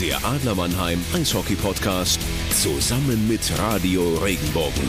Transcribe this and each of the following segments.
Der Adler Mannheim Eishockey Podcast zusammen mit Radio Regenbogen.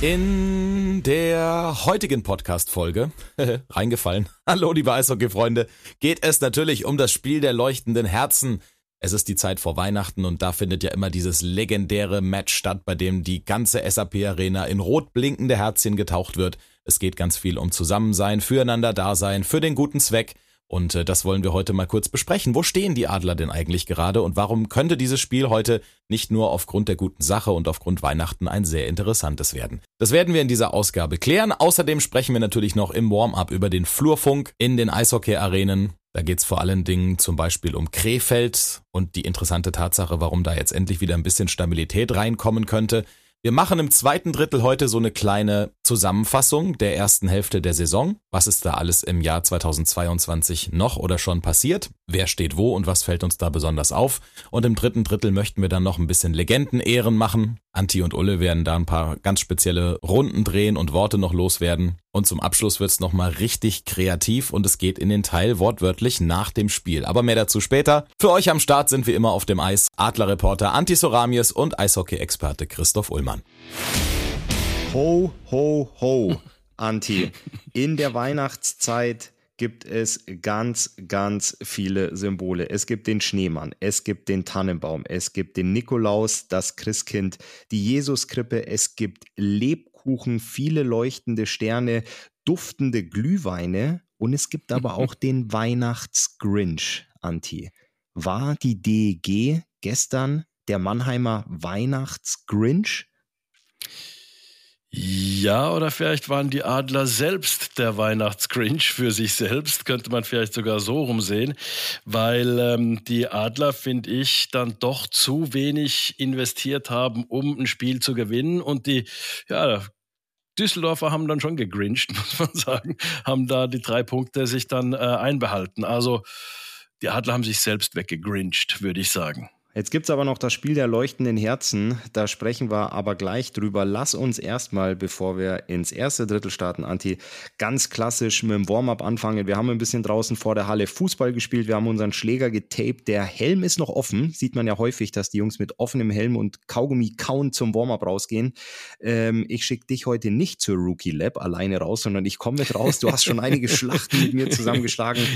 In der heutigen Podcast-Folge, reingefallen, hallo liebe Eishockey-Freunde, geht es natürlich um das Spiel der leuchtenden Herzen. Es ist die Zeit vor Weihnachten und da findet ja immer dieses legendäre Match statt, bei dem die ganze SAP-Arena in rot blinkende Herzchen getaucht wird. Es geht ganz viel um Zusammensein, füreinander Dasein, für den guten Zweck. Und äh, das wollen wir heute mal kurz besprechen. Wo stehen die Adler denn eigentlich gerade und warum könnte dieses Spiel heute nicht nur aufgrund der guten Sache und aufgrund Weihnachten ein sehr interessantes werden? Das werden wir in dieser Ausgabe klären. Außerdem sprechen wir natürlich noch im Warm-up über den Flurfunk in den Eishockey-Arenen. Da geht's vor allen Dingen zum Beispiel um Krefeld und die interessante Tatsache, warum da jetzt endlich wieder ein bisschen Stabilität reinkommen könnte. Wir machen im zweiten Drittel heute so eine kleine Zusammenfassung der ersten Hälfte der Saison. Was ist da alles im Jahr 2022 noch oder schon passiert? Wer steht wo und was fällt uns da besonders auf? Und im dritten Drittel möchten wir dann noch ein bisschen Legendenehren machen. Anti und Ulle werden da ein paar ganz spezielle Runden drehen und Worte noch loswerden. Und zum Abschluss wird's nochmal richtig kreativ und es geht in den Teil wortwörtlich nach dem Spiel. Aber mehr dazu später. Für euch am Start sind wir immer auf dem Eis Adlerreporter Anti Soramies und Eishockey-Experte Christoph Ullmann. Ho, ho, ho, Anti. In der Weihnachtszeit gibt es ganz, ganz viele Symbole. Es gibt den Schneemann, es gibt den Tannenbaum, es gibt den Nikolaus, das Christkind, die Jesuskrippe, es gibt Lebkuchen, viele leuchtende Sterne, duftende Glühweine und es gibt aber auch den Weihnachtsgrinch, Anti. War die DEG gestern der Mannheimer Weihnachtsgrinch? Ja, oder vielleicht waren die Adler selbst der Weihnachtsgrinch für sich selbst, könnte man vielleicht sogar so rumsehen, weil ähm, die Adler, finde ich, dann doch zu wenig investiert haben, um ein Spiel zu gewinnen und die, ja, Düsseldorfer haben dann schon gegrincht, muss man sagen, haben da die drei Punkte sich dann äh, einbehalten. Also die Adler haben sich selbst weggegrincht, würde ich sagen. Jetzt gibt es aber noch das Spiel der leuchtenden Herzen. Da sprechen wir aber gleich drüber. Lass uns erstmal, bevor wir ins erste Drittel starten, Anti, ganz klassisch mit dem Warm-up anfangen. Wir haben ein bisschen draußen vor der Halle Fußball gespielt. Wir haben unseren Schläger getaped. Der Helm ist noch offen. Sieht man ja häufig, dass die Jungs mit offenem Helm und Kaugummi kauen zum Warm-up rausgehen. Ähm, ich schicke dich heute nicht zur Rookie Lab alleine raus, sondern ich komme mit raus. Du hast schon einige Schlachten mit mir zusammengeschlagen.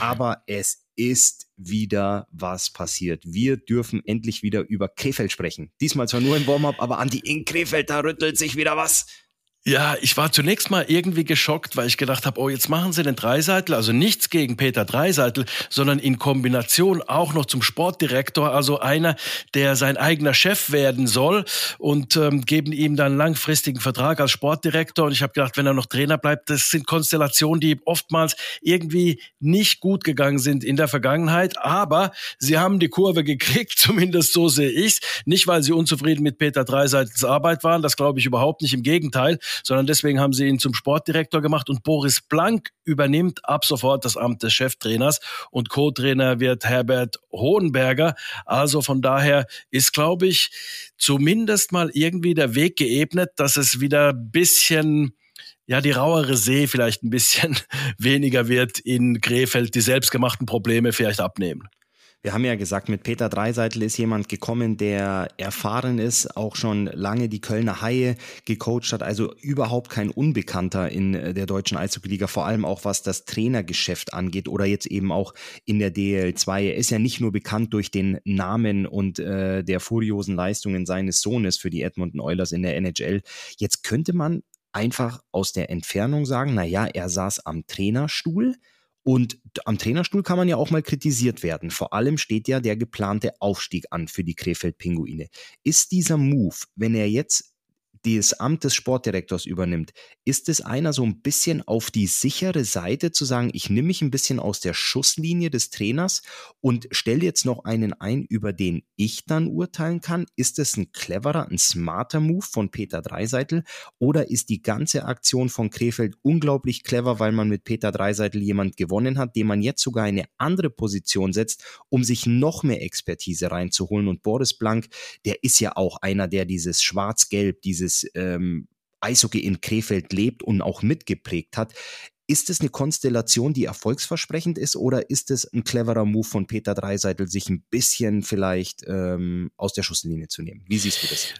Aber es ist wieder was passiert. Wir dürfen endlich wieder über Krefeld sprechen. Diesmal zwar nur im Warm-up, aber an die in Krefeld, da rüttelt sich wieder was. Ja, ich war zunächst mal irgendwie geschockt, weil ich gedacht habe, oh, jetzt machen sie den Dreiseitel, also nichts gegen Peter Dreiseitel, sondern in Kombination auch noch zum Sportdirektor, also einer, der sein eigener Chef werden soll und ähm, geben ihm dann einen langfristigen Vertrag als Sportdirektor. Und ich habe gedacht, wenn er noch Trainer bleibt, das sind Konstellationen, die oftmals irgendwie nicht gut gegangen sind in der Vergangenheit, aber sie haben die Kurve gekriegt, zumindest so sehe ich's. Nicht, weil sie unzufrieden mit Peter Dreiseitels Arbeit waren, das glaube ich überhaupt nicht, im Gegenteil, sondern deswegen haben sie ihn zum Sportdirektor gemacht und Boris Blank übernimmt ab sofort das Amt des Cheftrainers und Co-Trainer wird Herbert Hohenberger. Also von daher ist, glaube ich, zumindest mal irgendwie der Weg geebnet, dass es wieder bisschen ja, die rauere See vielleicht ein bisschen weniger wird in Krefeld, die selbstgemachten Probleme vielleicht abnehmen. Wir haben ja gesagt, mit Peter Dreiseitel ist jemand gekommen, der erfahren ist, auch schon lange die Kölner Haie gecoacht hat, also überhaupt kein Unbekannter in der deutschen Eishockey-Liga, vor allem auch was das Trainergeschäft angeht oder jetzt eben auch in der DL2. Er ist ja nicht nur bekannt durch den Namen und äh, der furiosen Leistungen seines Sohnes für die Edmonton Oilers in der NHL. Jetzt könnte man einfach aus der Entfernung sagen, na ja, er saß am Trainerstuhl, und am Trainerstuhl kann man ja auch mal kritisiert werden. Vor allem steht ja der geplante Aufstieg an für die Krefeld-Pinguine. Ist dieser Move, wenn er jetzt das Amt des Sportdirektors übernimmt, ist es einer so ein bisschen auf die sichere Seite zu sagen, ich nehme mich ein bisschen aus der Schusslinie des Trainers und stelle jetzt noch einen ein, über den ich dann urteilen kann? Ist es ein cleverer, ein smarter Move von Peter Dreiseitel? Oder ist die ganze Aktion von Krefeld unglaublich clever, weil man mit Peter Dreiseitel jemand gewonnen hat, den man jetzt sogar eine andere Position setzt, um sich noch mehr Expertise reinzuholen? Und Boris Blank, der ist ja auch einer, der dieses Schwarz-Gelb, dieses ähm, Eishockey in Krefeld lebt und auch mitgeprägt hat. Ist es eine Konstellation, die erfolgsversprechend ist oder ist es ein cleverer Move von Peter Dreiseitel, sich ein bisschen vielleicht ähm, aus der Schusslinie zu nehmen? Wie siehst du das?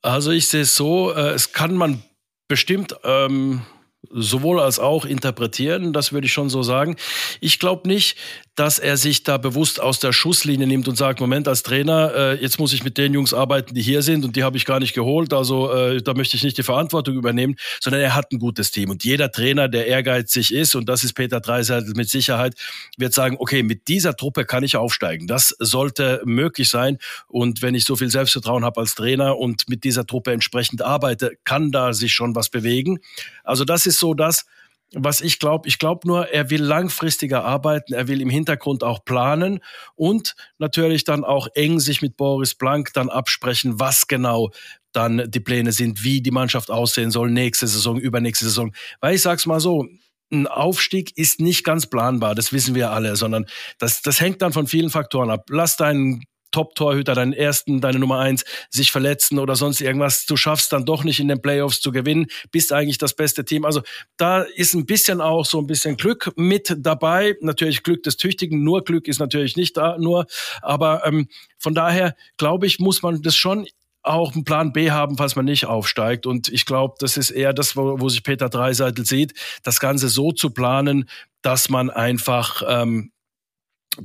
Also ich sehe es so, äh, es kann man bestimmt ähm, sowohl als auch interpretieren, das würde ich schon so sagen. Ich glaube nicht, dass er sich da bewusst aus der Schusslinie nimmt und sagt, Moment, als Trainer, äh, jetzt muss ich mit den Jungs arbeiten, die hier sind und die habe ich gar nicht geholt, also äh, da möchte ich nicht die Verantwortung übernehmen, sondern er hat ein gutes Team. Und jeder Trainer, der ehrgeizig ist, und das ist Peter Dreiseitel mit Sicherheit, wird sagen, okay, mit dieser Truppe kann ich aufsteigen. Das sollte möglich sein. Und wenn ich so viel Selbstvertrauen habe als Trainer und mit dieser Truppe entsprechend arbeite, kann da sich schon was bewegen. Also das ist so das, was ich glaube. Ich glaube nur, er will langfristiger arbeiten, er will im Hintergrund auch planen und natürlich dann auch eng sich mit Boris Blank dann absprechen, was genau dann die Pläne sind, wie die Mannschaft aussehen soll nächste Saison, übernächste Saison. Weil ich sag's mal so, ein Aufstieg ist nicht ganz planbar, das wissen wir alle, sondern das, das hängt dann von vielen Faktoren ab. Lass deinen Top-Torhüter, deinen ersten, deine Nummer eins, sich verletzen oder sonst irgendwas. Du schaffst dann doch nicht in den Playoffs zu gewinnen, bist eigentlich das beste Team. Also da ist ein bisschen auch so ein bisschen Glück mit dabei. Natürlich Glück des Tüchtigen, nur Glück ist natürlich nicht da, nur. Aber ähm, von daher glaube ich, muss man das schon auch einen Plan B haben, falls man nicht aufsteigt. Und ich glaube, das ist eher das, wo, wo sich Peter Dreiseitel sieht, das Ganze so zu planen, dass man einfach ähm,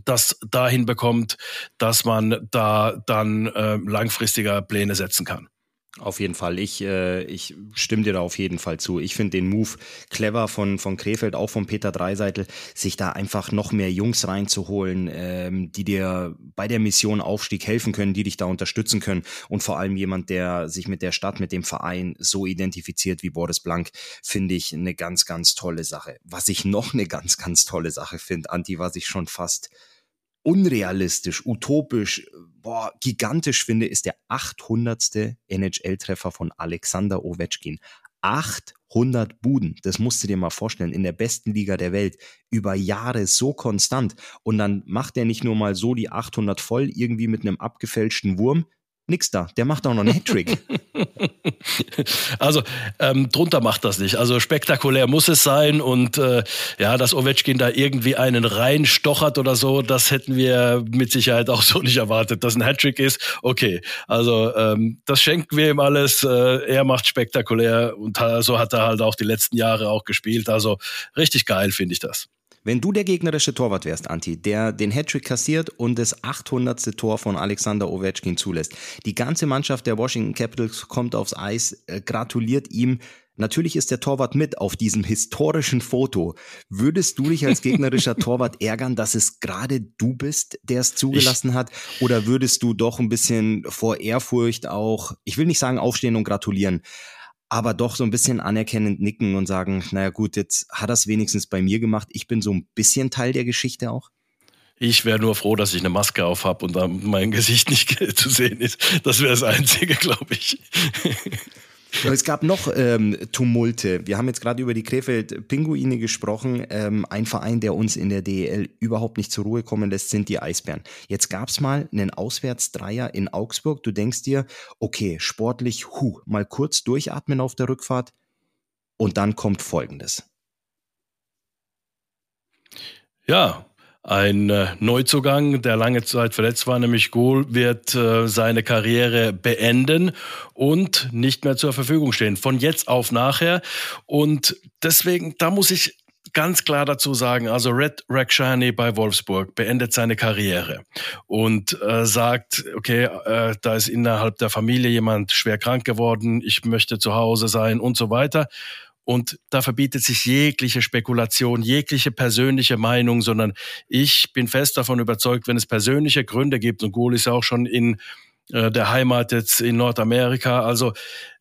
das dahin bekommt, dass man da dann äh, langfristiger Pläne setzen kann. Auf jeden Fall. Ich, äh, ich stimme dir da auf jeden Fall zu. Ich finde den Move clever von, von Krefeld, auch von Peter Dreiseitel, sich da einfach noch mehr Jungs reinzuholen, ähm, die dir bei der Mission Aufstieg helfen können, die dich da unterstützen können. Und vor allem jemand, der sich mit der Stadt, mit dem Verein so identifiziert wie Boris Blank, finde ich eine ganz, ganz tolle Sache. Was ich noch eine ganz, ganz tolle Sache finde, Anti, was ich schon fast unrealistisch, utopisch, boah, gigantisch finde, ist der 800. NHL-Treffer von Alexander Ovechkin. 800 Buden, das musst du dir mal vorstellen, in der besten Liga der Welt, über Jahre so konstant. Und dann macht er nicht nur mal so die 800 voll, irgendwie mit einem abgefälschten Wurm, nix da. Der macht auch noch einen Hattrick. also ähm, drunter macht das nicht. Also spektakulär muss es sein und äh, ja, dass Ovechkin da irgendwie einen reinstochert oder so, das hätten wir mit Sicherheit auch so nicht erwartet. Dass ein Hattrick ist, okay. Also ähm, das schenken wir ihm alles. Äh, er macht spektakulär und so hat er halt auch die letzten Jahre auch gespielt. Also richtig geil finde ich das. Wenn du der gegnerische Torwart wärst, Anti, der den Hattrick kassiert und das 800. Tor von Alexander Ovechkin zulässt, die ganze Mannschaft der Washington Capitals kommt aufs Eis, äh, gratuliert ihm. Natürlich ist der Torwart mit auf diesem historischen Foto. Würdest du dich als gegnerischer Torwart ärgern, dass es gerade du bist, der es zugelassen hat? Oder würdest du doch ein bisschen vor Ehrfurcht auch, ich will nicht sagen aufstehen und gratulieren, aber doch so ein bisschen anerkennend nicken und sagen, naja gut, jetzt hat es wenigstens bei mir gemacht. Ich bin so ein bisschen Teil der Geschichte auch. Ich wäre nur froh, dass ich eine Maske auf habe und mein Gesicht nicht zu sehen ist. Das wäre das Einzige, glaube ich. Es gab noch ähm, Tumulte. Wir haben jetzt gerade über die Krefeld-Pinguine gesprochen. Ähm, ein Verein, der uns in der DEL überhaupt nicht zur Ruhe kommen lässt, sind die Eisbären. Jetzt gab es mal einen Auswärtsdreier in Augsburg. Du denkst dir, okay, sportlich, hu, mal kurz durchatmen auf der Rückfahrt. Und dann kommt Folgendes. Ja, ein äh, Neuzugang, der lange Zeit verletzt war, nämlich Gohl, wird äh, seine Karriere beenden und nicht mehr zur Verfügung stehen. Von jetzt auf nachher. Und deswegen, da muss ich ganz klar dazu sagen, also Red Rakhshani bei Wolfsburg beendet seine Karriere und äh, sagt, okay, äh, da ist innerhalb der Familie jemand schwer krank geworden, ich möchte zu Hause sein und so weiter. Und da verbietet sich jegliche Spekulation, jegliche persönliche Meinung, sondern ich bin fest davon überzeugt, wenn es persönliche Gründe gibt, und Gol ist ja auch schon in äh, der Heimat jetzt in Nordamerika, also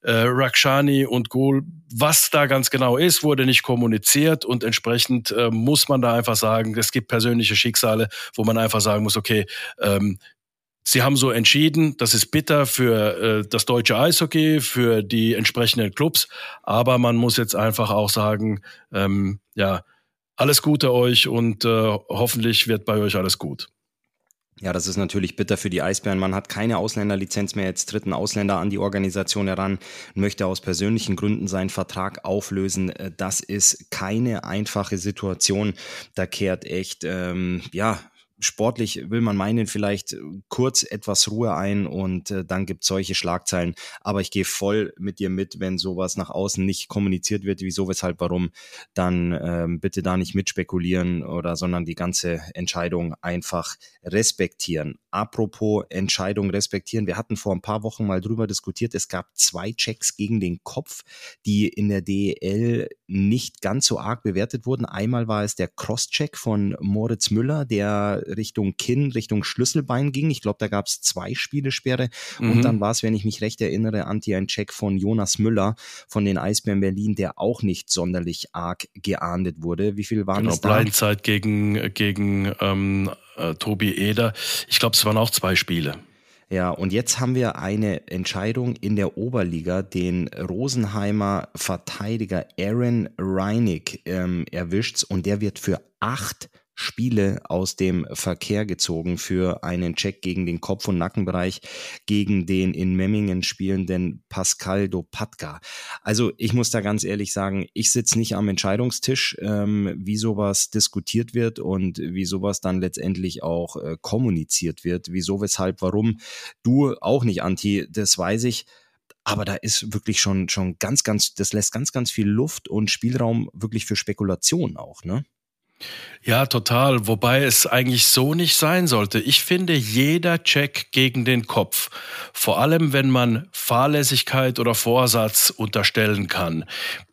äh, Rakshani und Gol, was da ganz genau ist, wurde nicht kommuniziert und entsprechend äh, muss man da einfach sagen, es gibt persönliche Schicksale, wo man einfach sagen muss, okay, ähm, Sie haben so entschieden, das ist bitter für äh, das deutsche Eishockey, für die entsprechenden Clubs, aber man muss jetzt einfach auch sagen, ähm, ja, alles Gute euch und äh, hoffentlich wird bei euch alles gut. Ja, das ist natürlich bitter für die Eisbären. Man hat keine Ausländerlizenz mehr. Jetzt tritt ein Ausländer an die Organisation heran, möchte aus persönlichen Gründen seinen Vertrag auflösen. Das ist keine einfache Situation. Da kehrt echt, ähm, ja, sportlich will man meinen, vielleicht äh, kurz etwas Ruhe ein und äh, dann gibt es solche Schlagzeilen. Aber ich gehe voll mit dir mit, wenn sowas nach außen nicht kommuniziert wird, wieso, weshalb, warum, dann ähm, bitte da nicht mitspekulieren oder sondern die ganze Entscheidung einfach respektieren. Apropos Entscheidung respektieren, wir hatten vor ein paar Wochen mal drüber diskutiert, es gab zwei Checks gegen den Kopf, die in der DEL nicht ganz so arg bewertet wurden. Einmal war es der Crosscheck von Moritz Müller, der Richtung Kinn, Richtung Schlüsselbein ging. Ich glaube, da gab es zwei Spielesperre. Mhm. Und dann war es, wenn ich mich recht erinnere, Anti ein Check von Jonas Müller von den Eisbären Berlin, der auch nicht sonderlich arg geahndet wurde. Wie viel waren genau, es da? Blindzeit gegen, gegen ähm, äh, Tobi Eder. Ich glaube, es waren auch zwei Spiele. Ja, und jetzt haben wir eine Entscheidung in der Oberliga, den Rosenheimer Verteidiger Aaron Reinig ähm, erwischt und der wird für acht Spiele aus dem Verkehr gezogen für einen Check gegen den Kopf- und Nackenbereich gegen den in Memmingen spielenden Pascal Dopatka. Also ich muss da ganz ehrlich sagen, ich sitze nicht am Entscheidungstisch, ähm, wie sowas diskutiert wird und wie sowas dann letztendlich auch äh, kommuniziert wird. Wieso, weshalb, warum. Du auch nicht, Anti, das weiß ich. Aber da ist wirklich schon, schon ganz, ganz, das lässt ganz, ganz viel Luft und Spielraum wirklich für Spekulation auch, ne? Ja, total. Wobei es eigentlich so nicht sein sollte. Ich finde, jeder Check gegen den Kopf, vor allem wenn man Fahrlässigkeit oder Vorsatz unterstellen kann,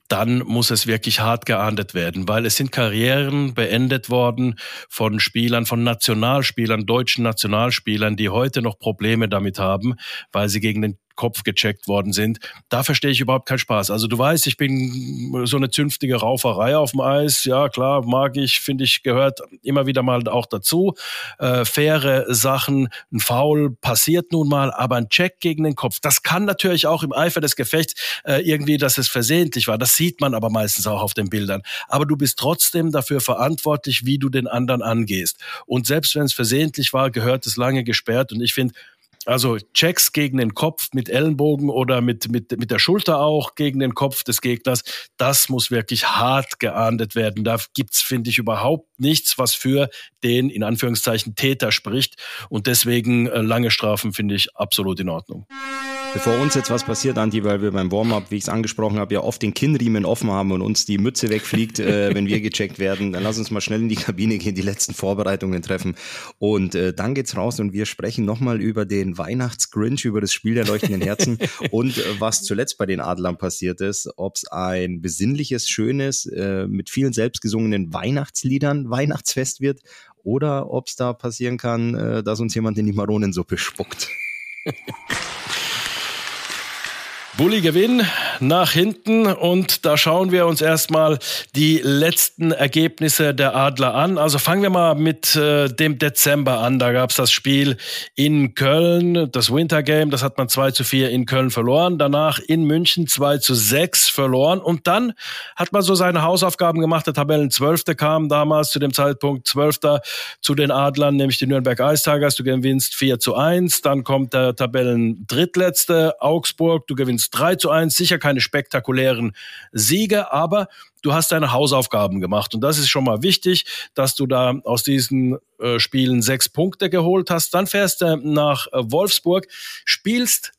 dann muss es wirklich hart geahndet werden, weil es sind Karrieren beendet worden von Spielern, von Nationalspielern, deutschen Nationalspielern, die heute noch Probleme damit haben, weil sie gegen den Kopf gecheckt worden sind. Da verstehe ich überhaupt keinen Spaß. Also du weißt, ich bin so eine zünftige Rauferei auf dem Eis. Ja, klar, mag ich, finde ich, gehört immer wieder mal auch dazu. Äh, faire Sachen, ein Foul passiert nun mal, aber ein Check gegen den Kopf, das kann natürlich auch im Eifer des Gefechts äh, irgendwie, dass es versehentlich war. Das sieht man aber meistens auch auf den Bildern. Aber du bist trotzdem dafür verantwortlich, wie du den anderen angehst. Und selbst wenn es versehentlich war, gehört es lange gesperrt. Und ich finde, also Checks gegen den Kopf mit Ellenbogen oder mit, mit, mit der Schulter auch gegen den Kopf des Gegners, das muss wirklich hart geahndet werden. Da gibt's finde ich, überhaupt nichts, was für den in Anführungszeichen Täter spricht. Und deswegen äh, lange Strafen finde ich absolut in Ordnung. Bevor uns jetzt was passiert, Anti, weil wir beim Warm-up, wie ich es angesprochen habe, ja oft den Kinnriemen offen haben und uns die Mütze wegfliegt, äh, wenn wir gecheckt werden, dann lass uns mal schnell in die Kabine gehen, die letzten Vorbereitungen treffen. Und äh, dann geht's raus und wir sprechen nochmal über den Weihnachtsgrinch, über das Spiel der leuchtenden Herzen und äh, was zuletzt bei den Adlern passiert ist, ob es ein besinnliches, schönes, äh, mit vielen selbstgesungenen Weihnachtsliedern Weihnachtsfest wird oder ob es da passieren kann, äh, dass uns jemand in die Maronensuppe spuckt. Bulli Gewinn nach hinten und da schauen wir uns erstmal die letzten Ergebnisse der Adler an. Also fangen wir mal mit äh, dem Dezember an. Da gab es das Spiel in Köln, das Winter Game, das hat man 2 zu 4 in Köln verloren. Danach in München 2 zu 6 verloren und dann hat man so seine Hausaufgaben gemacht. Der Tabellenzwölfte kam damals zu dem Zeitpunkt Zwölfter zu den Adlern, nämlich die Nürnberg Ice Tigers. Du gewinnst 4 zu 1. Dann kommt der Tabellendrittletzte Augsburg. Du gewinnst 3 zu 1, sicher keine spektakulären Siege, aber du hast deine Hausaufgaben gemacht. Und das ist schon mal wichtig, dass du da aus diesen äh, Spielen sechs Punkte geholt hast. Dann fährst du nach äh, Wolfsburg, spielst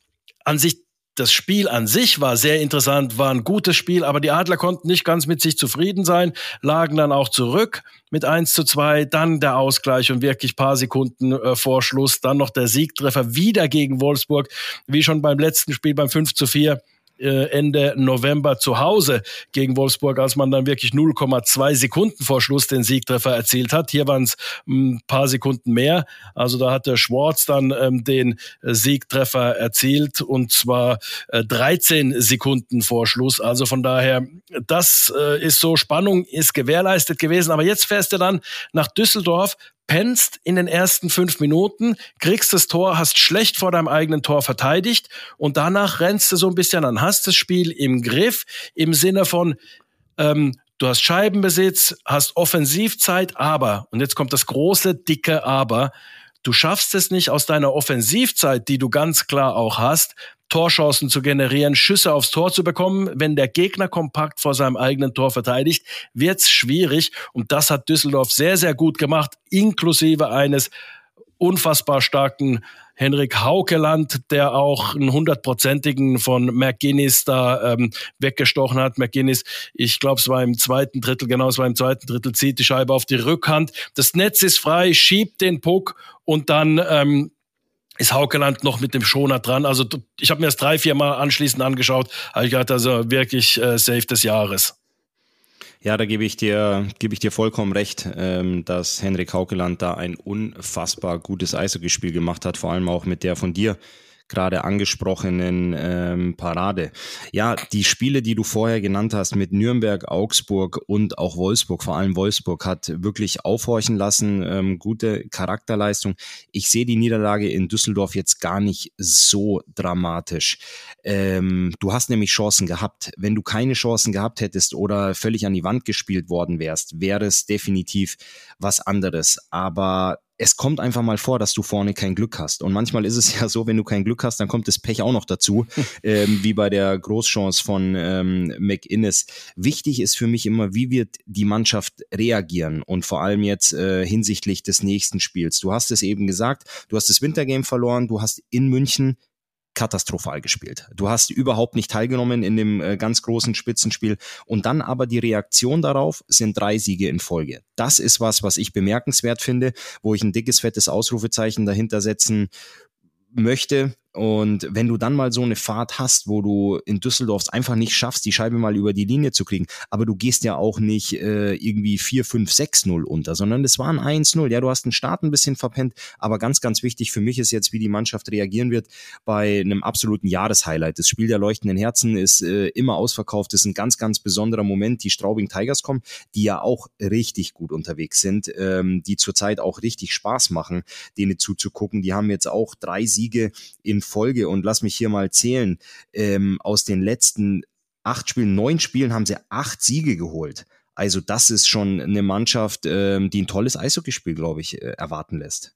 an sich das Spiel an sich war sehr interessant, war ein gutes Spiel, aber die Adler konnten nicht ganz mit sich zufrieden sein, lagen dann auch zurück mit 1 zu 2, dann der Ausgleich und wirklich paar Sekunden äh, vor Schluss, dann noch der Siegtreffer wieder gegen Wolfsburg, wie schon beim letzten Spiel beim 5 zu 4 äh, Ende November zu Hause gegen Wolfsburg, als man dann wirklich 0,2 Sekunden vor Schluss den Siegtreffer erzielt hat. Hier waren es ein paar Sekunden mehr. Also da hat der Schwarz dann ähm, den Siegtreffer erzielt und zwar äh, 13 Sekunden vor Schluss. Also von daher, das äh, ist so, Spannung ist gewährleistet gewesen. Aber jetzt fährst du dann nach Düsseldorf, pennst in den ersten fünf Minuten, kriegst das Tor, hast schlecht vor deinem eigenen Tor verteidigt und danach rennst du so ein bisschen an, hast das Spiel im Griff im Sinne von, ähm, du hast Scheibenbesitz, hast Offensivzeit, aber, und jetzt kommt das große, dicke Aber, du schaffst es nicht aus deiner Offensivzeit, die du ganz klar auch hast, Torchancen zu generieren, Schüsse aufs Tor zu bekommen. Wenn der Gegner kompakt vor seinem eigenen Tor verteidigt, wird's schwierig. Und das hat Düsseldorf sehr, sehr gut gemacht, inklusive eines unfassbar starken Henrik Haukeland, der auch einen hundertprozentigen von McGuinness da ähm, weggestochen hat. McGuinness, ich glaube, es war im zweiten Drittel, genau, es war im zweiten Drittel, zieht die Scheibe auf die Rückhand. Das Netz ist frei, schiebt den Puck und dann ähm, ist Haukeland noch mit dem Schoner dran. Also ich habe mir das drei, vier Mal anschließend angeschaut. Aber ich hatte also wirklich äh, Safe des Jahres. Ja, da gebe ich dir, gebe ich dir vollkommen recht, ähm, dass Henrik Haukeland da ein unfassbar gutes Eishockeyspiel gemacht hat, vor allem auch mit der von dir gerade angesprochenen ähm, Parade. Ja, die Spiele, die du vorher genannt hast mit Nürnberg, Augsburg und auch Wolfsburg, vor allem Wolfsburg, hat wirklich aufhorchen lassen, ähm, gute Charakterleistung. Ich sehe die Niederlage in Düsseldorf jetzt gar nicht so dramatisch. Ähm, du hast nämlich Chancen gehabt. Wenn du keine Chancen gehabt hättest oder völlig an die Wand gespielt worden wärst, wäre es definitiv was anderes. Aber es kommt einfach mal vor, dass du vorne kein Glück hast. Und manchmal ist es ja so, wenn du kein Glück hast, dann kommt das Pech auch noch dazu, ähm, wie bei der Großchance von ähm, McInnes. Wichtig ist für mich immer, wie wird die Mannschaft reagieren und vor allem jetzt äh, hinsichtlich des nächsten Spiels. Du hast es eben gesagt, du hast das Wintergame verloren, du hast in München katastrophal gespielt. Du hast überhaupt nicht teilgenommen in dem äh, ganz großen Spitzenspiel und dann aber die Reaktion darauf sind drei Siege in Folge. Das ist was, was ich bemerkenswert finde, wo ich ein dickes, fettes Ausrufezeichen dahinter setzen möchte. Und wenn du dann mal so eine Fahrt hast, wo du in Düsseldorf einfach nicht schaffst, die Scheibe mal über die Linie zu kriegen, aber du gehst ja auch nicht äh, irgendwie 4, 5, 6-0 unter, sondern es waren 1-0. Ja, du hast den Start ein bisschen verpennt, aber ganz, ganz wichtig für mich ist jetzt, wie die Mannschaft reagieren wird bei einem absoluten Jahreshighlight. Das Spiel der leuchtenden Herzen ist äh, immer ausverkauft, das ist ein ganz, ganz besonderer Moment. Die Straubing Tigers kommen, die ja auch richtig gut unterwegs sind, ähm, die zurzeit auch richtig Spaß machen, denen zuzugucken. Die haben jetzt auch drei Siege in Folge und lass mich hier mal zählen, ähm, aus den letzten acht Spielen, neun Spielen haben sie acht Siege geholt. Also das ist schon eine Mannschaft, ähm, die ein tolles Eishockeyspiel, glaube ich, äh, erwarten lässt.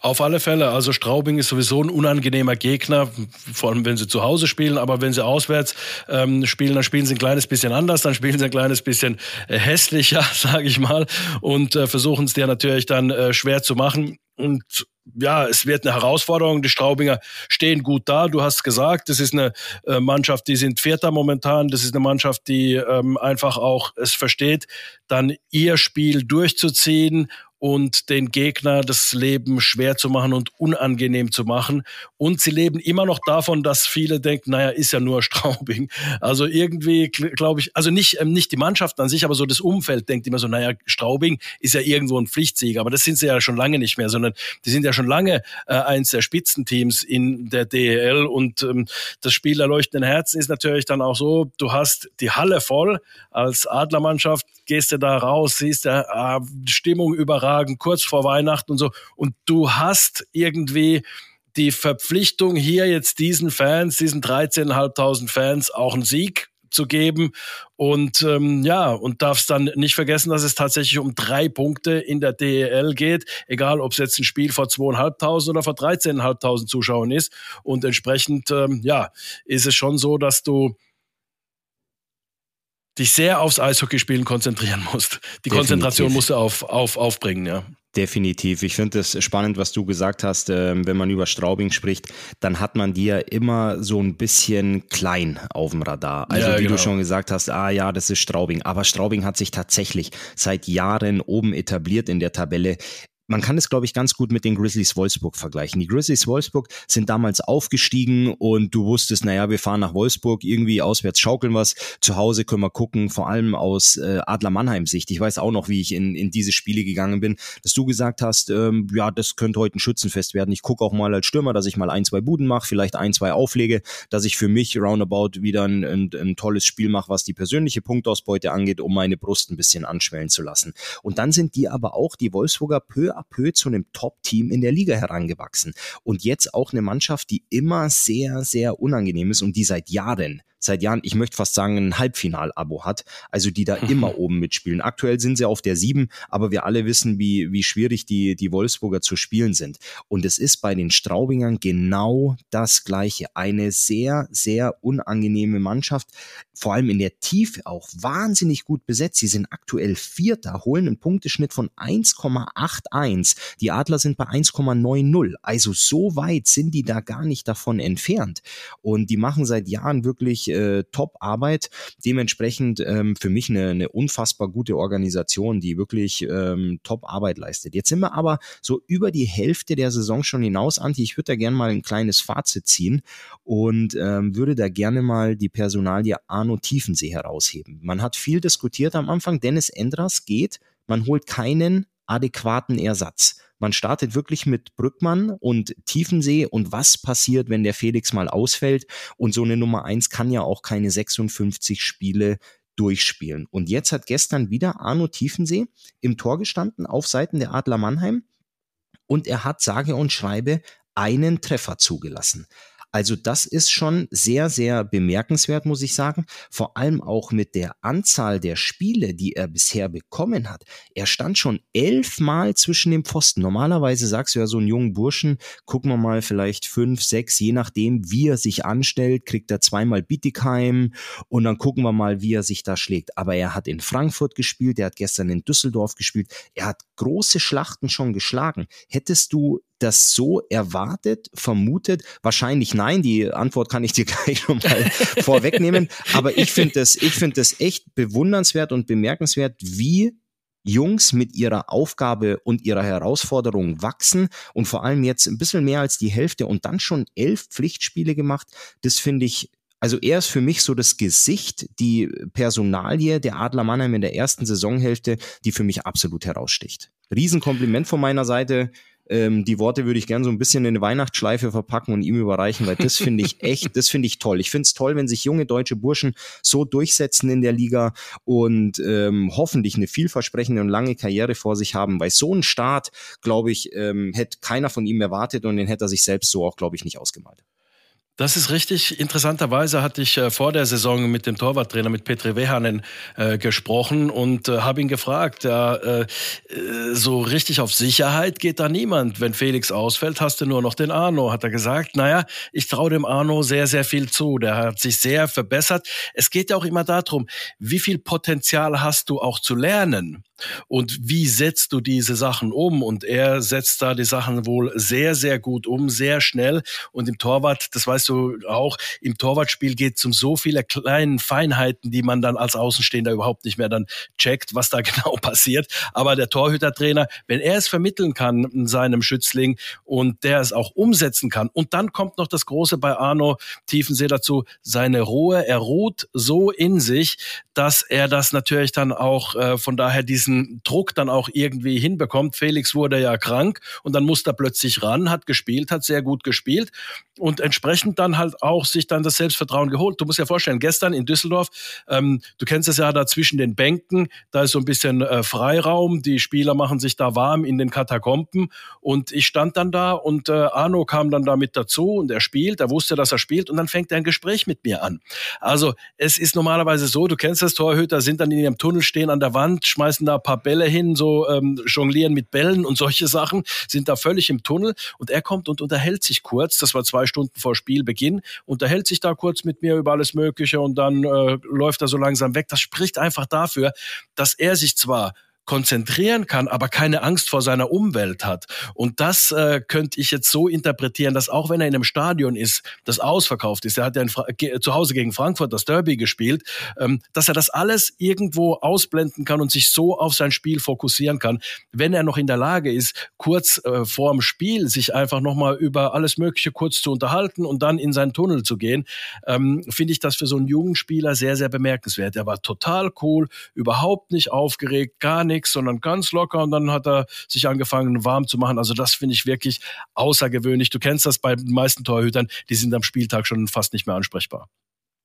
Auf alle Fälle. Also Straubing ist sowieso ein unangenehmer Gegner, vor allem wenn sie zu Hause spielen. Aber wenn sie auswärts ähm, spielen, dann spielen sie ein kleines bisschen anders, dann spielen sie ein kleines bisschen äh, hässlicher, sage ich mal, und äh, versuchen es dir natürlich dann äh, schwer zu machen. Und ja, es wird eine Herausforderung. Die Straubinger stehen gut da. Du hast gesagt, das ist eine äh, Mannschaft, die sind Vierter momentan. Das ist eine Mannschaft, die ähm, einfach auch es versteht, dann ihr Spiel durchzuziehen und den Gegner das Leben schwer zu machen und unangenehm zu machen. Und sie leben immer noch davon, dass viele denken, naja, ist ja nur Straubing. Also irgendwie glaube ich, also nicht, ähm, nicht die Mannschaft an sich, aber so das Umfeld denkt immer so, naja, Straubing ist ja irgendwo ein Pflichtsieger, aber das sind sie ja schon lange nicht mehr, sondern die sind ja schon lange äh, eins der Spitzenteams in der DEL und ähm, das Spiel der leuchtenden Herzen ist natürlich dann auch so, du hast die Halle voll als Adlermannschaft, gehst du da raus, siehst der äh, Stimmung überragend, kurz vor Weihnachten und so. Und du hast irgendwie die Verpflichtung, hier jetzt diesen Fans, diesen 13.500 Fans auch einen Sieg zu geben. Und ähm, ja, und darfst dann nicht vergessen, dass es tatsächlich um drei Punkte in der DEL geht, egal ob es jetzt ein Spiel vor zweieinhalbtausend oder vor 13.500 Zuschauern ist. Und entsprechend, ähm, ja, ist es schon so, dass du dich sehr aufs Eishockeyspielen konzentrieren musst. Die Definitiv. Konzentration musst du auf, auf, aufbringen, ja. Definitiv. Ich finde es spannend, was du gesagt hast. Ähm, wenn man über Straubing spricht, dann hat man die ja immer so ein bisschen klein auf dem Radar. Also ja, wie genau. du schon gesagt hast, ah ja, das ist Straubing. Aber Straubing hat sich tatsächlich seit Jahren oben etabliert in der Tabelle man kann es, glaube ich, ganz gut mit den Grizzlies Wolfsburg vergleichen. Die Grizzlies Wolfsburg sind damals aufgestiegen und du wusstest, naja, wir fahren nach Wolfsburg, irgendwie auswärts schaukeln was, zu Hause können wir gucken, vor allem aus äh, Adler Mannheim Sicht. Ich weiß auch noch, wie ich in, in diese Spiele gegangen bin, dass du gesagt hast, ähm, ja, das könnte heute ein Schützenfest werden. Ich gucke auch mal als Stürmer, dass ich mal ein, zwei Buden mache, vielleicht ein, zwei auflege, dass ich für mich roundabout wieder ein, ein, ein tolles Spiel mache, was die persönliche Punktausbeute angeht, um meine Brust ein bisschen anschwellen zu lassen. Und dann sind die aber auch, die Wolfsburger, peu à peu zu einem Top-Team in der Liga herangewachsen. Und jetzt auch eine Mannschaft, die immer sehr, sehr unangenehm ist und die seit Jahren seit Jahren, ich möchte fast sagen, ein Halbfinal-Abo hat, also die da immer oben mitspielen. Aktuell sind sie auf der sieben, aber wir alle wissen, wie, wie schwierig die, die Wolfsburger zu spielen sind. Und es ist bei den Straubingern genau das Gleiche. Eine sehr, sehr unangenehme Mannschaft, vor allem in der Tiefe auch wahnsinnig gut besetzt. Sie sind aktuell Vierter, holen einen Punkteschnitt von 1,81. Die Adler sind bei 1,90. Also so weit sind die da gar nicht davon entfernt. Und die machen seit Jahren wirklich äh, Top-Arbeit. Dementsprechend ähm, für mich eine, eine unfassbar gute Organisation, die wirklich ähm, Top-Arbeit leistet. Jetzt sind wir aber so über die Hälfte der Saison schon hinaus, Anti. Ich würde da gerne mal ein kleines Fazit ziehen und ähm, würde da gerne mal die Personalie Arno Tiefensee herausheben. Man hat viel diskutiert am Anfang. Dennis Endras geht, man holt keinen adäquaten Ersatz. Man startet wirklich mit Brückmann und Tiefensee und was passiert, wenn der Felix mal ausfällt? Und so eine Nummer eins kann ja auch keine 56 Spiele durchspielen. Und jetzt hat gestern wieder Arno Tiefensee im Tor gestanden auf Seiten der Adler Mannheim und er hat sage und schreibe einen Treffer zugelassen. Also das ist schon sehr, sehr bemerkenswert, muss ich sagen. Vor allem auch mit der Anzahl der Spiele, die er bisher bekommen hat. Er stand schon elfmal zwischen dem Pfosten. Normalerweise sagst du ja so einen jungen Burschen, gucken wir mal vielleicht fünf, sechs, je nachdem, wie er sich anstellt, kriegt er zweimal Bietigheim und dann gucken wir mal, wie er sich da schlägt. Aber er hat in Frankfurt gespielt, er hat gestern in Düsseldorf gespielt, er hat große Schlachten schon geschlagen. Hättest du das so erwartet, vermutet? Wahrscheinlich nein. Die Antwort kann ich dir gleich schon mal vorwegnehmen. Aber ich finde das, ich finde das echt bewundernswert und bemerkenswert, wie Jungs mit ihrer Aufgabe und ihrer Herausforderung wachsen und vor allem jetzt ein bisschen mehr als die Hälfte und dann schon elf Pflichtspiele gemacht. Das finde ich also er ist für mich so das Gesicht, die Personalie der Adler Mannheim in der ersten Saisonhälfte, die für mich absolut heraussticht. Riesenkompliment von meiner Seite. Ähm, die Worte würde ich gerne so ein bisschen in eine Weihnachtsschleife verpacken und ihm überreichen, weil das finde ich echt, das finde ich toll. Ich finde es toll, wenn sich junge deutsche Burschen so durchsetzen in der Liga und ähm, hoffentlich eine vielversprechende und lange Karriere vor sich haben, weil so ein Start, glaube ich, ähm, hätte keiner von ihm erwartet und den hätte er sich selbst so auch, glaube ich, nicht ausgemalt. Das ist richtig. Interessanterweise hatte ich äh, vor der Saison mit dem Torwarttrainer, mit Petri Wehanen, äh, gesprochen und äh, habe ihn gefragt, ja, äh, äh, so richtig auf Sicherheit geht da niemand. Wenn Felix ausfällt, hast du nur noch den Arno. Hat er gesagt, naja, ich traue dem Arno sehr, sehr viel zu. Der hat sich sehr verbessert. Es geht ja auch immer darum, wie viel Potenzial hast du auch zu lernen? Und wie setzt du diese Sachen um? Und er setzt da die Sachen wohl sehr, sehr gut um, sehr schnell. Und im Torwart, das weißt du auch, im Torwartspiel geht es um so viele kleinen Feinheiten, die man dann als Außenstehender überhaupt nicht mehr dann checkt, was da genau passiert. Aber der Torhütertrainer, wenn er es vermitteln kann in seinem Schützling und der es auch umsetzen kann, und dann kommt noch das Große bei Arno Tiefensee dazu, seine Ruhe, er ruht so in sich, dass er das natürlich dann auch äh, von daher diesen Druck dann auch irgendwie hinbekommt. Felix wurde ja krank und dann musste er plötzlich ran, hat gespielt, hat sehr gut gespielt und entsprechend dann halt auch sich dann das Selbstvertrauen geholt. Du musst dir vorstellen, gestern in Düsseldorf, ähm, du kennst es ja da zwischen den Bänken, da ist so ein bisschen äh, Freiraum, die Spieler machen sich da warm in den Katakomben und ich stand dann da und äh, Arno kam dann da mit dazu und er spielt, er wusste, dass er spielt und dann fängt er ein Gespräch mit mir an. Also es ist normalerweise so, du kennst das, Torhüter sind dann in ihrem Tunnel, stehen an der Wand, schmeißen da ein paar Bälle hin, so ähm, jonglieren mit Bällen und solche Sachen, sind da völlig im Tunnel. Und er kommt und unterhält sich kurz, das war zwei Stunden vor Spielbeginn, unterhält sich da kurz mit mir über alles Mögliche und dann äh, läuft er so langsam weg. Das spricht einfach dafür, dass er sich zwar konzentrieren kann, aber keine Angst vor seiner Umwelt hat. Und das äh, könnte ich jetzt so interpretieren, dass auch wenn er in einem Stadion ist, das ausverkauft ist, er hat ja zu Hause gegen Frankfurt das Derby gespielt, ähm, dass er das alles irgendwo ausblenden kann und sich so auf sein Spiel fokussieren kann, wenn er noch in der Lage ist, kurz äh, vor dem Spiel sich einfach nochmal über alles Mögliche kurz zu unterhalten und dann in seinen Tunnel zu gehen, ähm, finde ich das für so einen jungen Spieler sehr, sehr bemerkenswert. Er war total cool, überhaupt nicht aufgeregt, gar nicht nichts, sondern ganz locker und dann hat er sich angefangen warm zu machen. Also das finde ich wirklich außergewöhnlich. Du kennst das bei den meisten Torhütern, die sind am Spieltag schon fast nicht mehr ansprechbar.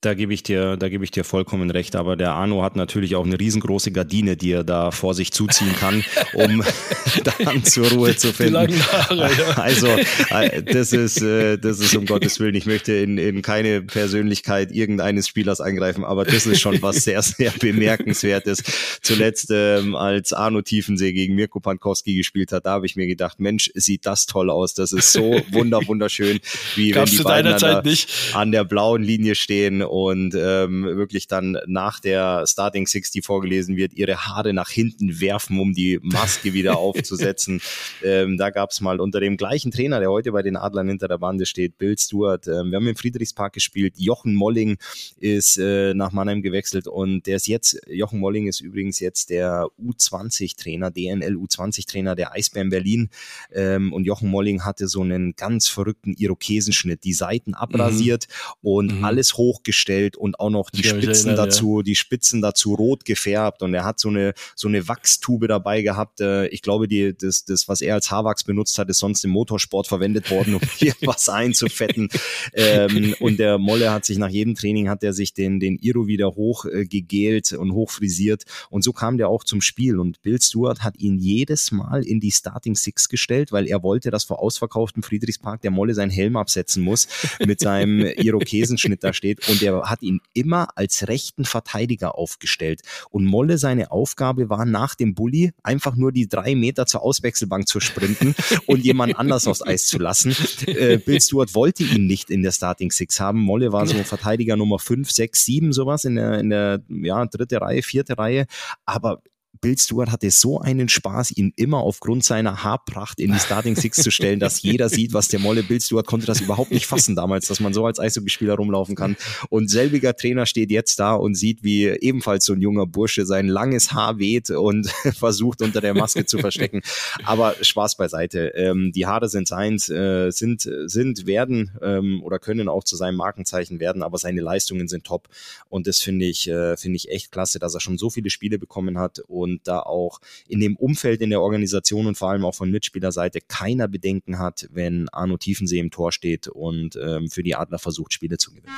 Da gebe ich dir, da gebe ich dir vollkommen recht. Aber der Arno hat natürlich auch eine riesengroße Gardine, die er da vor sich zuziehen kann, um dann zur Ruhe zu finden. Die Haare, ja. Also äh, das ist, äh, das ist um Gottes Willen. Ich möchte in, in keine Persönlichkeit irgendeines Spielers eingreifen, aber das ist schon was sehr, sehr bemerkenswertes. Zuletzt ähm, als Arno Tiefensee gegen Mirko Pankowski gespielt hat, da habe ich mir gedacht, Mensch, sieht das toll aus. Das ist so wunder wunderschön, wie Gab's wenn die beiden an der, an der blauen Linie stehen und ähm, wirklich dann nach der Starting 60 vorgelesen wird, ihre Haare nach hinten werfen, um die Maske wieder aufzusetzen. ähm, da gab es mal unter dem gleichen Trainer, der heute bei den Adlern hinter der Bande steht, Bill Stewart. Ähm, wir haben im Friedrichspark gespielt. Jochen Molling ist äh, nach Mannheim gewechselt und der ist jetzt, Jochen Molling ist übrigens jetzt der U20-Trainer, DNL U20-Trainer der Eisbären Berlin. Ähm, und Jochen Molling hatte so einen ganz verrückten Irokesenschnitt, die Seiten abrasiert mhm. und mhm. alles hochgestellt gestellt und auch noch die Spitzen erinnern, dazu, ja. die Spitzen dazu rot gefärbt und er hat so eine so eine Wachstube dabei gehabt. Äh, ich glaube, die das das was er als Haarwachs benutzt hat, ist sonst im Motorsport verwendet worden, um hier was einzufetten. ähm, und der Molle hat sich nach jedem Training hat er sich den den Iro wieder hoch äh, gegelt und hochfrisiert und so kam der auch zum Spiel und Bill Stewart hat ihn jedes Mal in die Starting Six gestellt, weil er wollte, dass vor ausverkauftem Friedrichspark der Molle seinen Helm absetzen muss mit seinem Irokesenschnitt da steht und der hat ihn immer als rechten Verteidiger aufgestellt. Und Molle, seine Aufgabe war nach dem Bulli einfach nur die drei Meter zur Auswechselbank zu sprinten und jemand anders aufs Eis zu lassen. Äh, Bill Stewart wollte ihn nicht in der Starting Six haben. Molle war so Verteidiger Nummer fünf, sechs, sieben, sowas in der, in der ja, dritte Reihe, vierte Reihe. Aber Bill Stewart hatte so einen Spaß, ihn immer aufgrund seiner Haarpracht in die Starting Six zu stellen, dass jeder sieht, was der Molle Bill Stewart konnte das überhaupt nicht fassen damals, dass man so als Eishockeyspieler rumlaufen kann. Und selbiger Trainer steht jetzt da und sieht, wie ebenfalls so ein junger Bursche sein langes Haar weht und versucht unter der Maske zu verstecken. Aber Spaß beiseite. Ähm, die Haare sind seins, äh, sind, sind, werden ähm, oder können auch zu seinem Markenzeichen werden, aber seine Leistungen sind top. Und das finde ich, äh, finde ich echt klasse, dass er schon so viele Spiele bekommen hat und und da auch in dem Umfeld in der Organisation und vor allem auch von Mitspielerseite keiner Bedenken hat, wenn Arno Tiefensee im Tor steht und ähm, für die Adler versucht, Spiele zu gewinnen.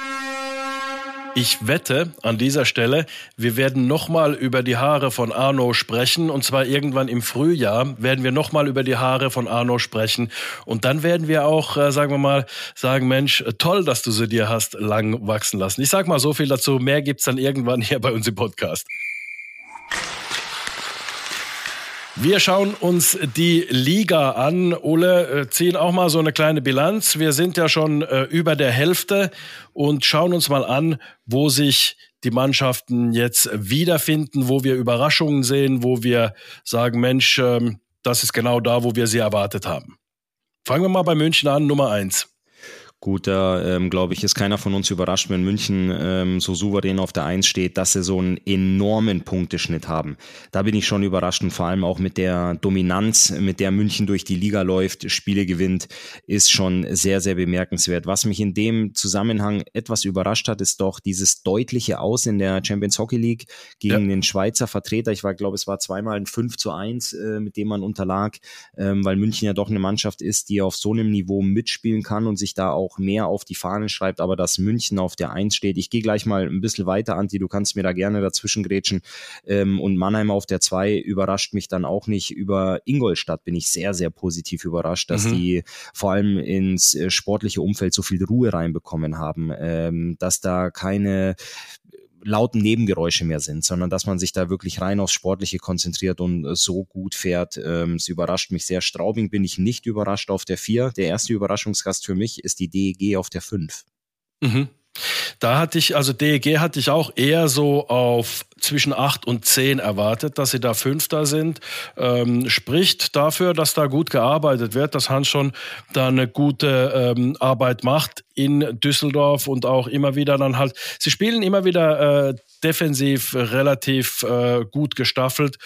Ich wette an dieser Stelle, wir werden nochmal über die Haare von Arno sprechen. Und zwar irgendwann im Frühjahr werden wir nochmal über die Haare von Arno sprechen. Und dann werden wir auch, äh, sagen wir mal, sagen, Mensch, toll, dass du sie dir hast lang wachsen lassen. Ich sag mal so viel dazu. Mehr gibt's dann irgendwann hier bei uns im Podcast. Wir schauen uns die Liga an. Ole, äh, ziehen auch mal so eine kleine Bilanz. Wir sind ja schon äh, über der Hälfte und schauen uns mal an, wo sich die Mannschaften jetzt wiederfinden, wo wir Überraschungen sehen, wo wir sagen, Mensch, ähm, das ist genau da, wo wir sie erwartet haben. Fangen wir mal bei München an, Nummer eins. Gut, da ähm, glaube ich, ist keiner von uns überrascht, wenn München ähm, so souverän auf der Eins steht, dass sie so einen enormen Punkteschnitt haben. Da bin ich schon überrascht und vor allem auch mit der Dominanz, mit der München durch die Liga läuft, Spiele gewinnt, ist schon sehr, sehr bemerkenswert. Was mich in dem Zusammenhang etwas überrascht hat, ist doch dieses deutliche Aus in der Champions Hockey League gegen ja. den Schweizer Vertreter. Ich war, glaube, es war zweimal ein 5 zu 1, äh, mit dem man unterlag, ähm, weil München ja doch eine Mannschaft ist, die auf so einem Niveau mitspielen kann und sich da auch mehr auf die Fahnen schreibt, aber dass München auf der Eins steht. Ich gehe gleich mal ein bisschen weiter, Anti, du kannst mir da gerne dazwischen grätschen. Ähm, und Mannheim auf der Zwei überrascht mich dann auch nicht. Über Ingolstadt bin ich sehr, sehr positiv überrascht, dass mhm. die vor allem ins äh, sportliche Umfeld so viel Ruhe reinbekommen haben, ähm, dass da keine lauten Nebengeräusche mehr sind, sondern dass man sich da wirklich rein aufs Sportliche konzentriert und äh, so gut fährt. Ähm, es überrascht mich sehr. Straubing bin ich nicht überrascht auf der 4. Der erste Überraschungsgast für mich ist die DEG auf der 5. Mhm. Da hatte ich, also DEG hatte ich auch eher so auf zwischen acht und zehn erwartet, dass sie da Fünfter sind. Ähm, spricht dafür, dass da gut gearbeitet wird, dass Hans schon da eine gute ähm, Arbeit macht in Düsseldorf und auch immer wieder dann halt, sie spielen immer wieder äh, defensiv relativ äh, gut gestaffelt.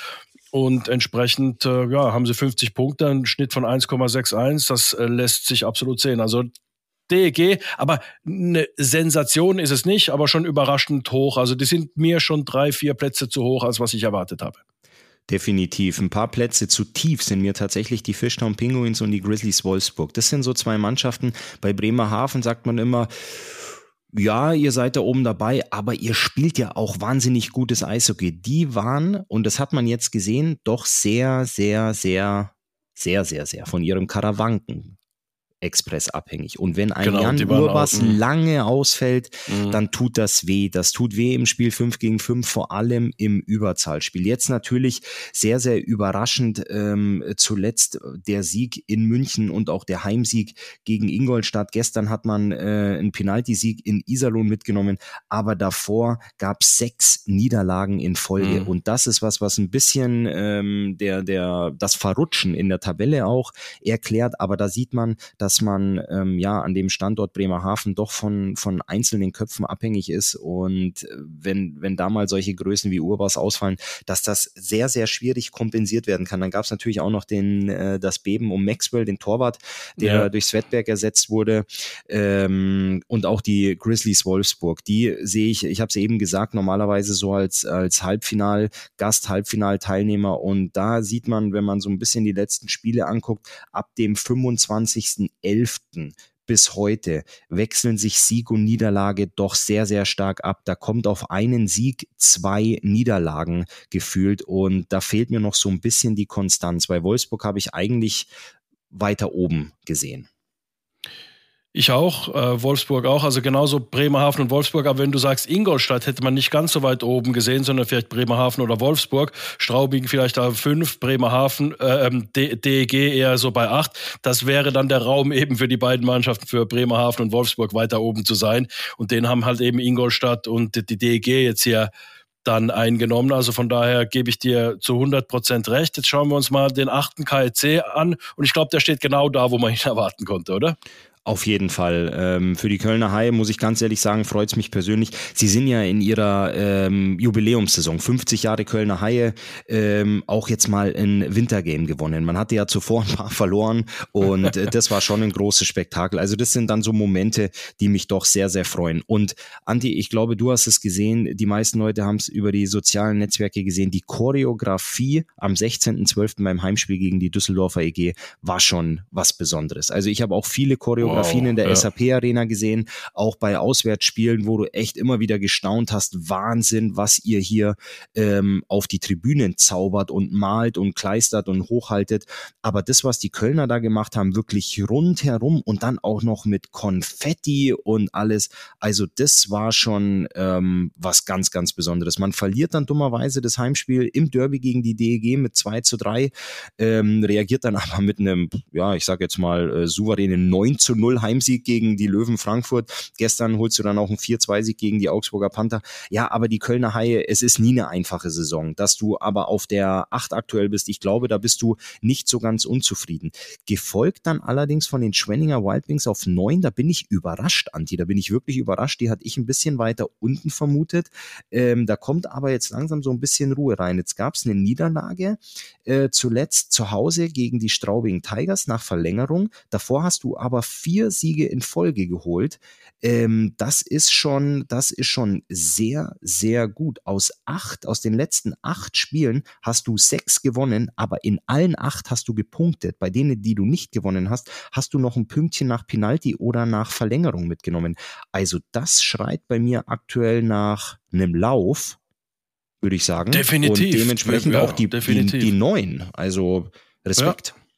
Und entsprechend äh, ja, haben sie 50 Punkte, einen Schnitt von 1,61. Das äh, lässt sich absolut sehen. Also DEG, aber eine Sensation ist es nicht, aber schon überraschend hoch. Also die sind mir schon drei, vier Plätze zu hoch, als was ich erwartet habe. Definitiv. Ein paar Plätze zu tief sind mir tatsächlich die Fishtown Penguins und die Grizzlies Wolfsburg. Das sind so zwei Mannschaften. Bei Bremerhaven sagt man immer, ja, ihr seid da oben dabei, aber ihr spielt ja auch wahnsinnig gutes Eishockey. Die waren, und das hat man jetzt gesehen, doch sehr, sehr, sehr, sehr, sehr, sehr von ihrem Karawanken Express abhängig. Und wenn ein genau, Jan Urbas mhm. lange ausfällt, mhm. dann tut das weh. Das tut weh im Spiel 5 gegen 5, vor allem im Überzahlspiel. Jetzt natürlich sehr, sehr überraschend ähm, zuletzt der Sieg in München und auch der Heimsieg gegen Ingolstadt. Gestern hat man äh, einen Penaltysieg in Iserlohn mitgenommen, aber davor gab es sechs Niederlagen in Folge. Mhm. Und das ist was, was ein bisschen ähm, der, der, das Verrutschen in der Tabelle auch erklärt. Aber da sieht man, dass dass man ähm, ja an dem Standort Bremerhaven doch von, von einzelnen Köpfen abhängig ist und äh, wenn, wenn da mal solche Größen wie Urbas ausfallen, dass das sehr, sehr schwierig kompensiert werden kann. Dann gab es natürlich auch noch den, äh, das Beben um Maxwell, den Torwart, der ja. durch Svetberg ersetzt wurde ähm, und auch die Grizzlies Wolfsburg. Die sehe ich, ich habe es eben gesagt, normalerweise so als, als Halbfinal, Gast, Halbfinalteilnehmer und da sieht man, wenn man so ein bisschen die letzten Spiele anguckt, ab dem 25. 11. bis heute wechseln sich Sieg und Niederlage doch sehr, sehr stark ab. Da kommt auf einen Sieg zwei Niederlagen gefühlt und da fehlt mir noch so ein bisschen die Konstanz. Bei Wolfsburg habe ich eigentlich weiter oben gesehen. Ich auch, äh, Wolfsburg auch, also genauso Bremerhaven und Wolfsburg. Aber wenn du sagst Ingolstadt, hätte man nicht ganz so weit oben gesehen, sondern vielleicht Bremerhaven oder Wolfsburg. Straubing vielleicht da fünf, Bremerhaven, äh, DEG eher so bei acht. Das wäre dann der Raum eben für die beiden Mannschaften, für Bremerhaven und Wolfsburg weiter oben zu sein. Und den haben halt eben Ingolstadt und die DEG jetzt hier dann eingenommen. Also von daher gebe ich dir zu 100 Prozent recht. Jetzt schauen wir uns mal den achten KEC an. Und ich glaube, der steht genau da, wo man ihn erwarten konnte, oder? Auf jeden Fall. Ähm, für die Kölner Haie muss ich ganz ehrlich sagen, freut es mich persönlich. Sie sind ja in ihrer ähm, Jubiläumssaison, 50 Jahre Kölner Haie, ähm, auch jetzt mal ein Wintergame gewonnen. Man hatte ja zuvor ein paar verloren und äh, das war schon ein großes Spektakel. Also das sind dann so Momente, die mich doch sehr, sehr freuen. Und Andi, ich glaube, du hast es gesehen, die meisten Leute haben es über die sozialen Netzwerke gesehen. Die Choreografie am 16.12. beim Heimspiel gegen die Düsseldorfer EG war schon was Besonderes. Also ich habe auch viele Choreografien Choreografien wow, in der ja. SAP-Arena gesehen, auch bei Auswärtsspielen, wo du echt immer wieder gestaunt hast, Wahnsinn, was ihr hier ähm, auf die Tribünen zaubert und malt und kleistert und hochhaltet. Aber das, was die Kölner da gemacht haben, wirklich rundherum und dann auch noch mit Konfetti und alles, also das war schon ähm, was ganz, ganz Besonderes. Man verliert dann dummerweise das Heimspiel im Derby gegen die DEG mit 2 zu 3, ähm, reagiert dann aber mit einem, ja, ich sag jetzt mal, äh, souveränen 9 zu 0 Heimsieg gegen die Löwen Frankfurt. Gestern holst du dann auch einen 4-2-Sieg gegen die Augsburger Panther. Ja, aber die Kölner Haie, es ist nie eine einfache Saison. Dass du aber auf der 8 aktuell bist, ich glaube, da bist du nicht so ganz unzufrieden. Gefolgt dann allerdings von den Schwenninger Wildwings auf 9, da bin ich überrascht, Anti, da bin ich wirklich überrascht. Die hatte ich ein bisschen weiter unten vermutet. Ähm, da kommt aber jetzt langsam so ein bisschen Ruhe rein. Jetzt gab es eine Niederlage äh, zuletzt zu Hause gegen die Straubing Tigers nach Verlängerung. Davor hast du aber vier Siege in Folge geholt. Ähm, das ist schon, das ist schon sehr, sehr gut. Aus acht, aus den letzten acht Spielen hast du sechs gewonnen, aber in allen acht hast du gepunktet. Bei denen, die du nicht gewonnen hast, hast du noch ein Pünktchen nach Penalty oder nach Verlängerung mitgenommen. Also das schreit bei mir aktuell nach einem Lauf, würde ich sagen. Definitiv. Und dementsprechend ja, auch die, die, die neuen. Also Respekt. Ja.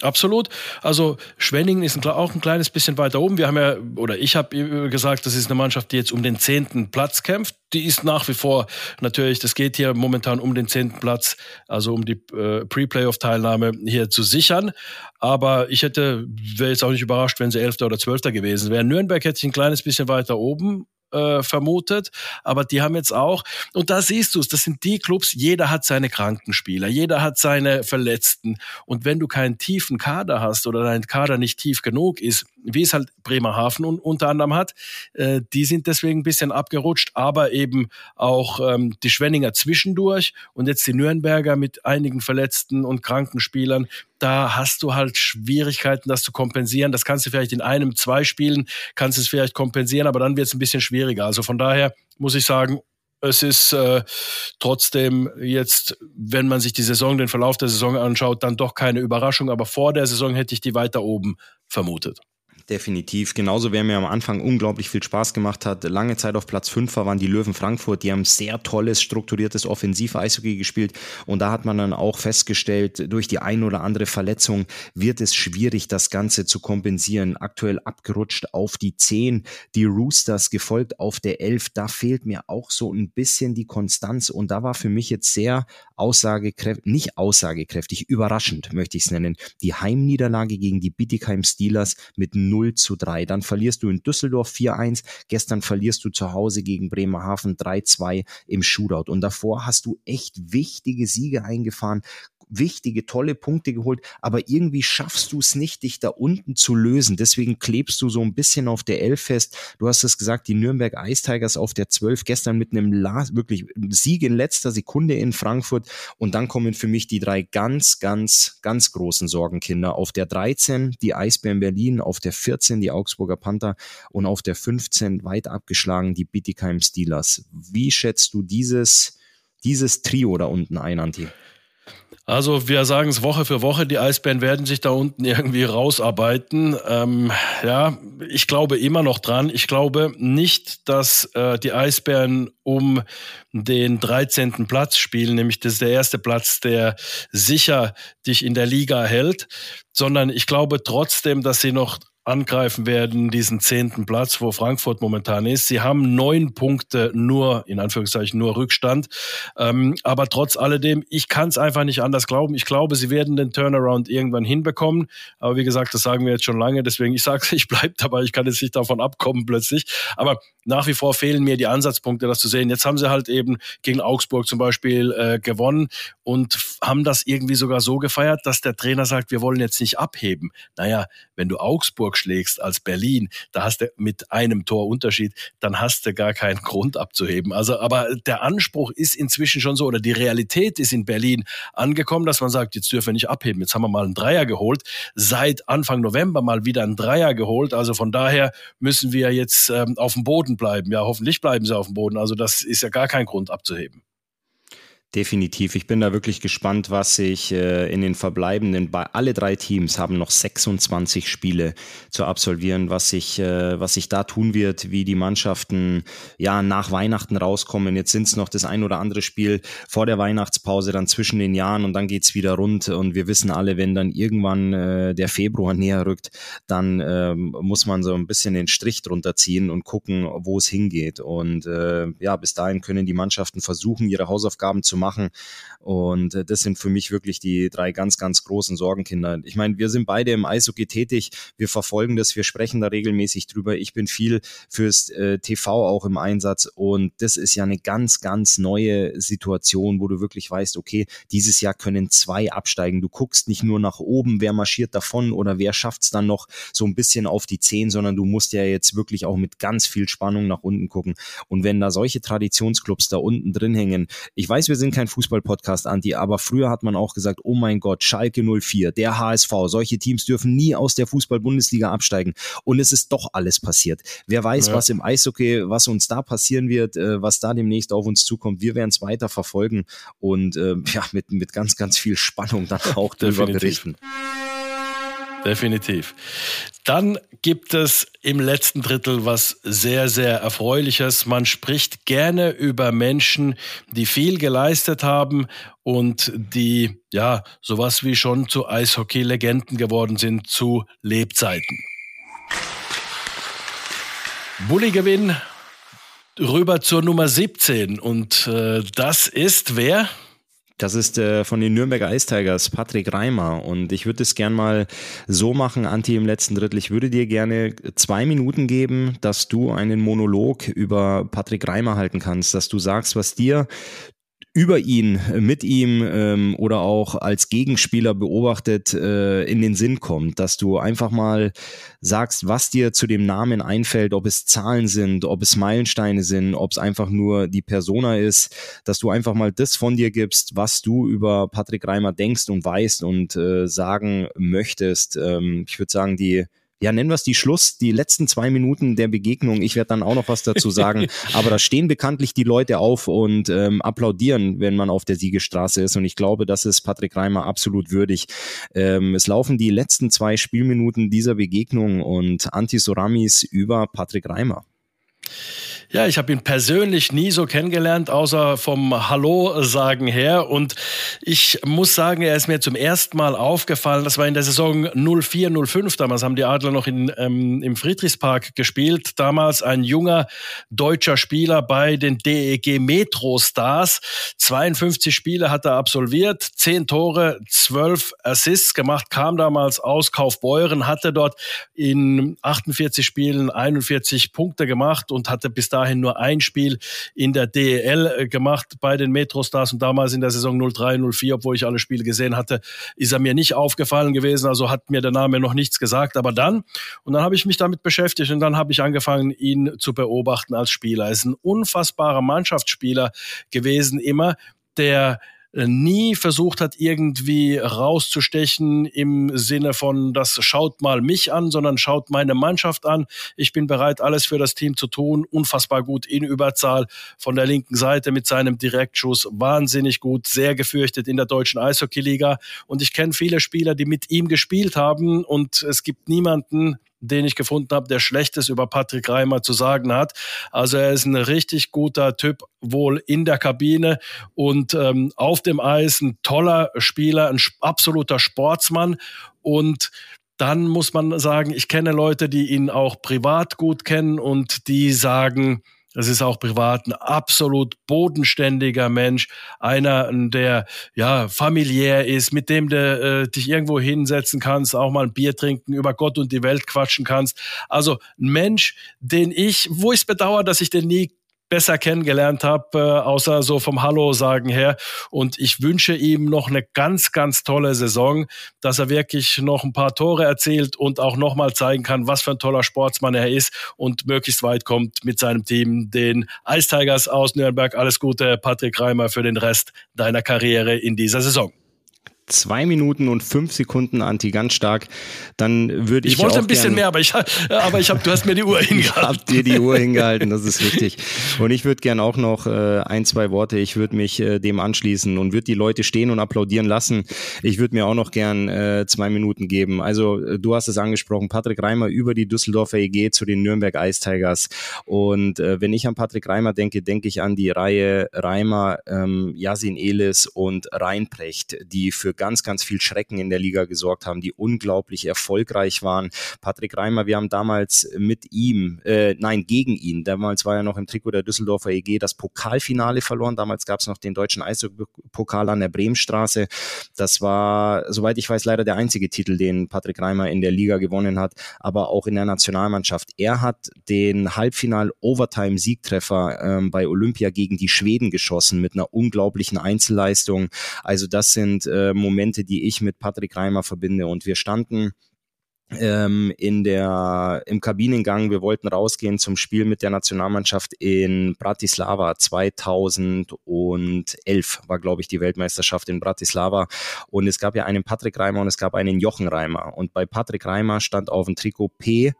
Absolut. Also Schwenningen ist auch ein kleines bisschen weiter oben. Wir haben ja, oder ich habe gesagt, das ist eine Mannschaft, die jetzt um den zehnten Platz kämpft. Die ist nach wie vor natürlich, das geht hier momentan um den zehnten Platz, also um die äh, Pre-Playoff-Teilnahme hier zu sichern. Aber ich hätte, wäre jetzt auch nicht überrascht, wenn sie Elfter oder Zwölfter gewesen wären. Nürnberg hätte ich ein kleines bisschen weiter oben äh, vermutet, aber die haben jetzt auch, und da siehst du es, das sind die Clubs, jeder hat seine Krankenspieler, jeder hat seine Verletzten. Und wenn du keinen tiefen Kader hast oder dein Kader nicht tief genug ist, wie es halt Bremerhaven un unter anderem hat, äh, die sind deswegen ein bisschen abgerutscht, aber eben auch ähm, die Schwenninger zwischendurch und jetzt die Nürnberger mit einigen Verletzten und Krankenspielern, da hast du halt Schwierigkeiten, das zu kompensieren. Das kannst du vielleicht in einem, zwei Spielen, kannst du es vielleicht kompensieren, aber dann wird es ein bisschen schwieriger. Also von daher muss ich sagen, es ist äh, trotzdem jetzt, wenn man sich die Saison, den Verlauf der Saison anschaut, dann doch keine Überraschung. Aber vor der Saison hätte ich die weiter oben vermutet. Definitiv. Genauso, wer mir am Anfang unglaublich viel Spaß gemacht hat. Lange Zeit auf Platz 5 waren die Löwen Frankfurt. Die haben sehr tolles, strukturiertes Offensiv-Eishockey gespielt. Und da hat man dann auch festgestellt, durch die ein oder andere Verletzung wird es schwierig, das Ganze zu kompensieren. Aktuell abgerutscht auf die 10, die Roosters gefolgt auf der 11. Da fehlt mir auch so ein bisschen die Konstanz. Und da war für mich jetzt sehr aussagekräftig, nicht aussagekräftig, überraschend möchte ich es nennen. Die Heimniederlage gegen die Bittigheim Steelers mit 0 zu 3. Dann verlierst du in Düsseldorf 4-1. Gestern verlierst du zu Hause gegen Bremerhaven 3-2 im Shootout. Und davor hast du echt wichtige Siege eingefahren wichtige, tolle Punkte geholt, aber irgendwie schaffst du es nicht, dich da unten zu lösen. Deswegen klebst du so ein bisschen auf der Elf fest. Du hast es gesagt, die Nürnberg Ice Tigers auf der 12 gestern mit einem wirklich Sieg in letzter Sekunde in Frankfurt und dann kommen für mich die drei ganz, ganz, ganz großen Sorgenkinder. Auf der 13 die Eisbären Berlin, auf der 14 die Augsburger Panther und auf der 15 weit abgeschlagen die Bittigheim Steelers. Wie schätzt du dieses, dieses Trio da unten ein, Anti? Also wir sagen es Woche für Woche, die Eisbären werden sich da unten irgendwie rausarbeiten. Ähm, ja, ich glaube immer noch dran. Ich glaube nicht, dass äh, die Eisbären um den 13. Platz spielen, nämlich das ist der erste Platz, der sicher dich in der Liga hält, sondern ich glaube trotzdem, dass sie noch angreifen werden, diesen zehnten Platz, wo Frankfurt momentan ist. Sie haben neun Punkte nur, in Anführungszeichen, nur Rückstand. Ähm, aber trotz alledem, ich kann es einfach nicht anders glauben. Ich glaube, sie werden den Turnaround irgendwann hinbekommen. Aber wie gesagt, das sagen wir jetzt schon lange. Deswegen, ich sage, ich bleibe dabei. Ich kann jetzt nicht davon abkommen plötzlich. Aber nach wie vor fehlen mir die Ansatzpunkte, das zu sehen. Jetzt haben sie halt eben gegen Augsburg zum Beispiel äh, gewonnen und haben das irgendwie sogar so gefeiert, dass der Trainer sagt, wir wollen jetzt nicht abheben. Naja, wenn du Augsburg schlägst als Berlin, da hast du mit einem Tor Unterschied, dann hast du gar keinen Grund abzuheben. Also, aber der Anspruch ist inzwischen schon so, oder die Realität ist in Berlin angekommen, dass man sagt, jetzt dürfen wir nicht abheben. Jetzt haben wir mal einen Dreier geholt. Seit Anfang November mal wieder einen Dreier geholt. Also von daher müssen wir jetzt ähm, auf dem Boden bleiben. Ja, hoffentlich bleiben sie auf dem Boden. Also das ist ja gar kein Grund abzuheben. Definitiv. Ich bin da wirklich gespannt, was sich äh, in den verbleibenden, bei alle drei Teams haben noch 26 Spiele zu absolvieren, was sich, äh, was sich da tun wird, wie die Mannschaften ja nach Weihnachten rauskommen. Jetzt sind es noch das ein oder andere Spiel vor der Weihnachtspause, dann zwischen den Jahren und dann geht's wieder rund. Und wir wissen alle, wenn dann irgendwann äh, der Februar näher rückt, dann ähm, muss man so ein bisschen den Strich drunter ziehen und gucken, wo es hingeht. Und äh, ja, bis dahin können die Mannschaften versuchen, ihre Hausaufgaben zu machen machen. Und äh, das sind für mich wirklich die drei ganz, ganz großen Sorgenkinder. Ich meine, wir sind beide im Eishockey tätig, wir verfolgen das, wir sprechen da regelmäßig drüber. Ich bin viel fürs äh, TV auch im Einsatz und das ist ja eine ganz, ganz neue Situation, wo du wirklich weißt, okay, dieses Jahr können zwei absteigen. Du guckst nicht nur nach oben, wer marschiert davon oder wer schafft es dann noch so ein bisschen auf die Zehn, sondern du musst ja jetzt wirklich auch mit ganz viel Spannung nach unten gucken. Und wenn da solche Traditionsclubs da unten drin hängen, ich weiß, wir sind kein Fußball-Podcast, Anti, aber früher hat man auch gesagt, oh mein Gott, Schalke 04, der HSV, solche Teams dürfen nie aus der Fußball-Bundesliga absteigen. Und es ist doch alles passiert. Wer weiß, ja. was im Eishockey, was uns da passieren wird, äh, was da demnächst auf uns zukommt. Wir werden es weiter verfolgen und äh, ja, mit, mit ganz, ganz viel Spannung dann auch darüber berichten. Definitiv. Dann gibt es im letzten Drittel was sehr, sehr Erfreuliches. Man spricht gerne über Menschen, die viel geleistet haben und die, ja, sowas wie schon zu Eishockey-Legenden geworden sind zu Lebzeiten. Bulli-Gewinn rüber zur Nummer 17 und äh, das ist wer? Das ist äh, von den Nürnberger Ice Tigers, Patrick Reimer. Und ich würde es gern mal so machen, Anti, im letzten Drittel. Ich würde dir gerne zwei Minuten geben, dass du einen Monolog über Patrick Reimer halten kannst, dass du sagst, was dir über ihn, mit ihm ähm, oder auch als Gegenspieler beobachtet äh, in den Sinn kommt, dass du einfach mal sagst, was dir zu dem Namen einfällt, ob es Zahlen sind, ob es Meilensteine sind, ob es einfach nur die Persona ist, dass du einfach mal das von dir gibst, was du über Patrick Reimer denkst und weißt und äh, sagen möchtest. Ähm, ich würde sagen, die ja, nennen wir es die Schluss, die letzten zwei Minuten der Begegnung. Ich werde dann auch noch was dazu sagen. Aber da stehen bekanntlich die Leute auf und ähm, applaudieren, wenn man auf der Siegestraße ist. Und ich glaube, das ist Patrick Reimer absolut würdig. Ähm, es laufen die letzten zwei Spielminuten dieser Begegnung und Antisoramis über Patrick Reimer. Ja, ich habe ihn persönlich nie so kennengelernt, außer vom Hallo-Sagen her. Und ich muss sagen, er ist mir zum ersten Mal aufgefallen. Das war in der Saison 04, 05. Damals haben die Adler noch in, ähm, im Friedrichspark gespielt. Damals ein junger deutscher Spieler bei den DEG Metro Stars. 52 Spiele hat er absolviert, 10 Tore, 12 Assists gemacht, kam damals aus Kaufbeuren, hatte dort in 48 Spielen 41 Punkte gemacht und hatte bis dahin dahin nur ein Spiel in der DEL äh, gemacht bei den Metrostars und damals in der Saison 03, 04, obwohl ich alle Spiele gesehen hatte, ist er mir nicht aufgefallen gewesen, also hat mir der Name noch nichts gesagt. Aber dann, und dann habe ich mich damit beschäftigt und dann habe ich angefangen, ihn zu beobachten als Spieler. Er ist ein unfassbarer Mannschaftsspieler gewesen, immer, der nie versucht hat, irgendwie rauszustechen im Sinne von, das schaut mal mich an, sondern schaut meine Mannschaft an. Ich bin bereit, alles für das Team zu tun. Unfassbar gut in Überzahl von der linken Seite mit seinem Direktschuss. Wahnsinnig gut, sehr gefürchtet in der deutschen Eishockeyliga. Und ich kenne viele Spieler, die mit ihm gespielt haben und es gibt niemanden, den ich gefunden habe, der Schlechtes über Patrick Reimer zu sagen hat. Also er ist ein richtig guter Typ, wohl in der Kabine und ähm, auf dem Eis ein toller Spieler, ein absoluter Sportsmann und dann muss man sagen, ich kenne Leute, die ihn auch privat gut kennen und die sagen, das ist auch privat ein absolut bodenständiger Mensch, einer, der ja familiär ist, mit dem du äh, dich irgendwo hinsetzen kannst, auch mal ein Bier trinken, über Gott und die Welt quatschen kannst. Also ein Mensch, den ich, wo ich es bedauere, dass ich den nie besser kennengelernt habe, äh, außer so vom Hallo sagen her. Und ich wünsche ihm noch eine ganz, ganz tolle Saison, dass er wirklich noch ein paar Tore erzielt und auch nochmal zeigen kann, was für ein toller Sportsmann er ist und möglichst weit kommt mit seinem Team, den Ice Tigers aus Nürnberg. Alles Gute, Patrick Reimer, für den Rest deiner Karriere in dieser Saison zwei Minuten und fünf Sekunden Anti ganz stark, dann würde ich. Ich wollte ein bisschen mehr, aber ich, aber ich habe, du hast mir die Uhr hingehalten. Hab dir die Uhr hingehalten, das ist wichtig. Und ich würde gern auch noch äh, ein, zwei Worte, ich würde mich äh, dem anschließen und würde die Leute stehen und applaudieren lassen. Ich würde mir auch noch gern äh, zwei Minuten geben. Also äh, du hast es angesprochen, Patrick Reimer über die Düsseldorfer EG zu den Nürnberg Ice Tigers. Und äh, wenn ich an Patrick Reimer denke, denke ich an die Reihe Reimer, ähm, Yasin Elis und Reinprecht, die für ganz, ganz viel Schrecken in der Liga gesorgt haben, die unglaublich erfolgreich waren. Patrick Reimer, wir haben damals mit ihm, äh, nein, gegen ihn, damals war er noch im Trikot der Düsseldorfer EG, das Pokalfinale verloren. Damals gab es noch den deutschen Eishockey-Pokal an der Bremenstraße. Das war, soweit ich weiß, leider der einzige Titel, den Patrick Reimer in der Liga gewonnen hat, aber auch in der Nationalmannschaft. Er hat den Halbfinal-Overtime-Siegtreffer ähm, bei Olympia gegen die Schweden geschossen mit einer unglaublichen Einzelleistung. Also das sind äh, Momente, die ich mit Patrick Reimer verbinde. Und wir standen ähm, in der im Kabinengang. Wir wollten rausgehen zum Spiel mit der Nationalmannschaft in Bratislava 2011 war glaube ich die Weltmeisterschaft in Bratislava und es gab ja einen Patrick Reimer und es gab einen Jochen Reimer und bei Patrick Reimer stand auf dem Trikot P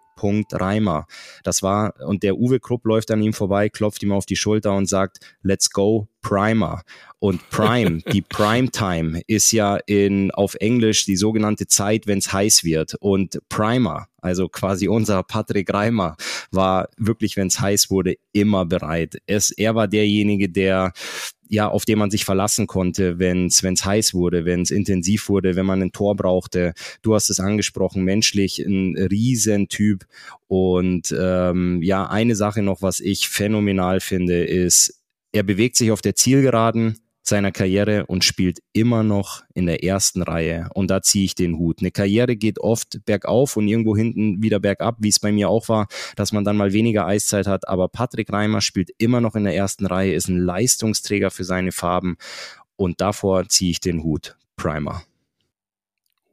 Reimer. Das war, und der Uwe Krupp läuft an ihm vorbei, klopft ihm auf die Schulter und sagt, let's go, Primer. Und Prime, die Primetime ist ja in, auf Englisch die sogenannte Zeit, wenn es heiß wird. Und Primer, also quasi unser Patrick Reimer, war wirklich, wenn es heiß wurde, immer bereit. Es, er war derjenige, der ja, auf den man sich verlassen konnte, wenn es heiß wurde, wenn es intensiv wurde, wenn man ein Tor brauchte. Du hast es angesprochen, menschlich ein Riesentyp. Und ähm, ja, eine Sache noch, was ich phänomenal finde, ist, er bewegt sich auf der Zielgeraden, seiner Karriere und spielt immer noch in der ersten Reihe. Und da ziehe ich den Hut. Eine Karriere geht oft bergauf und irgendwo hinten wieder bergab, wie es bei mir auch war, dass man dann mal weniger Eiszeit hat. Aber Patrick Reimer spielt immer noch in der ersten Reihe, ist ein Leistungsträger für seine Farben. Und davor ziehe ich den Hut. Primer.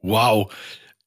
Wow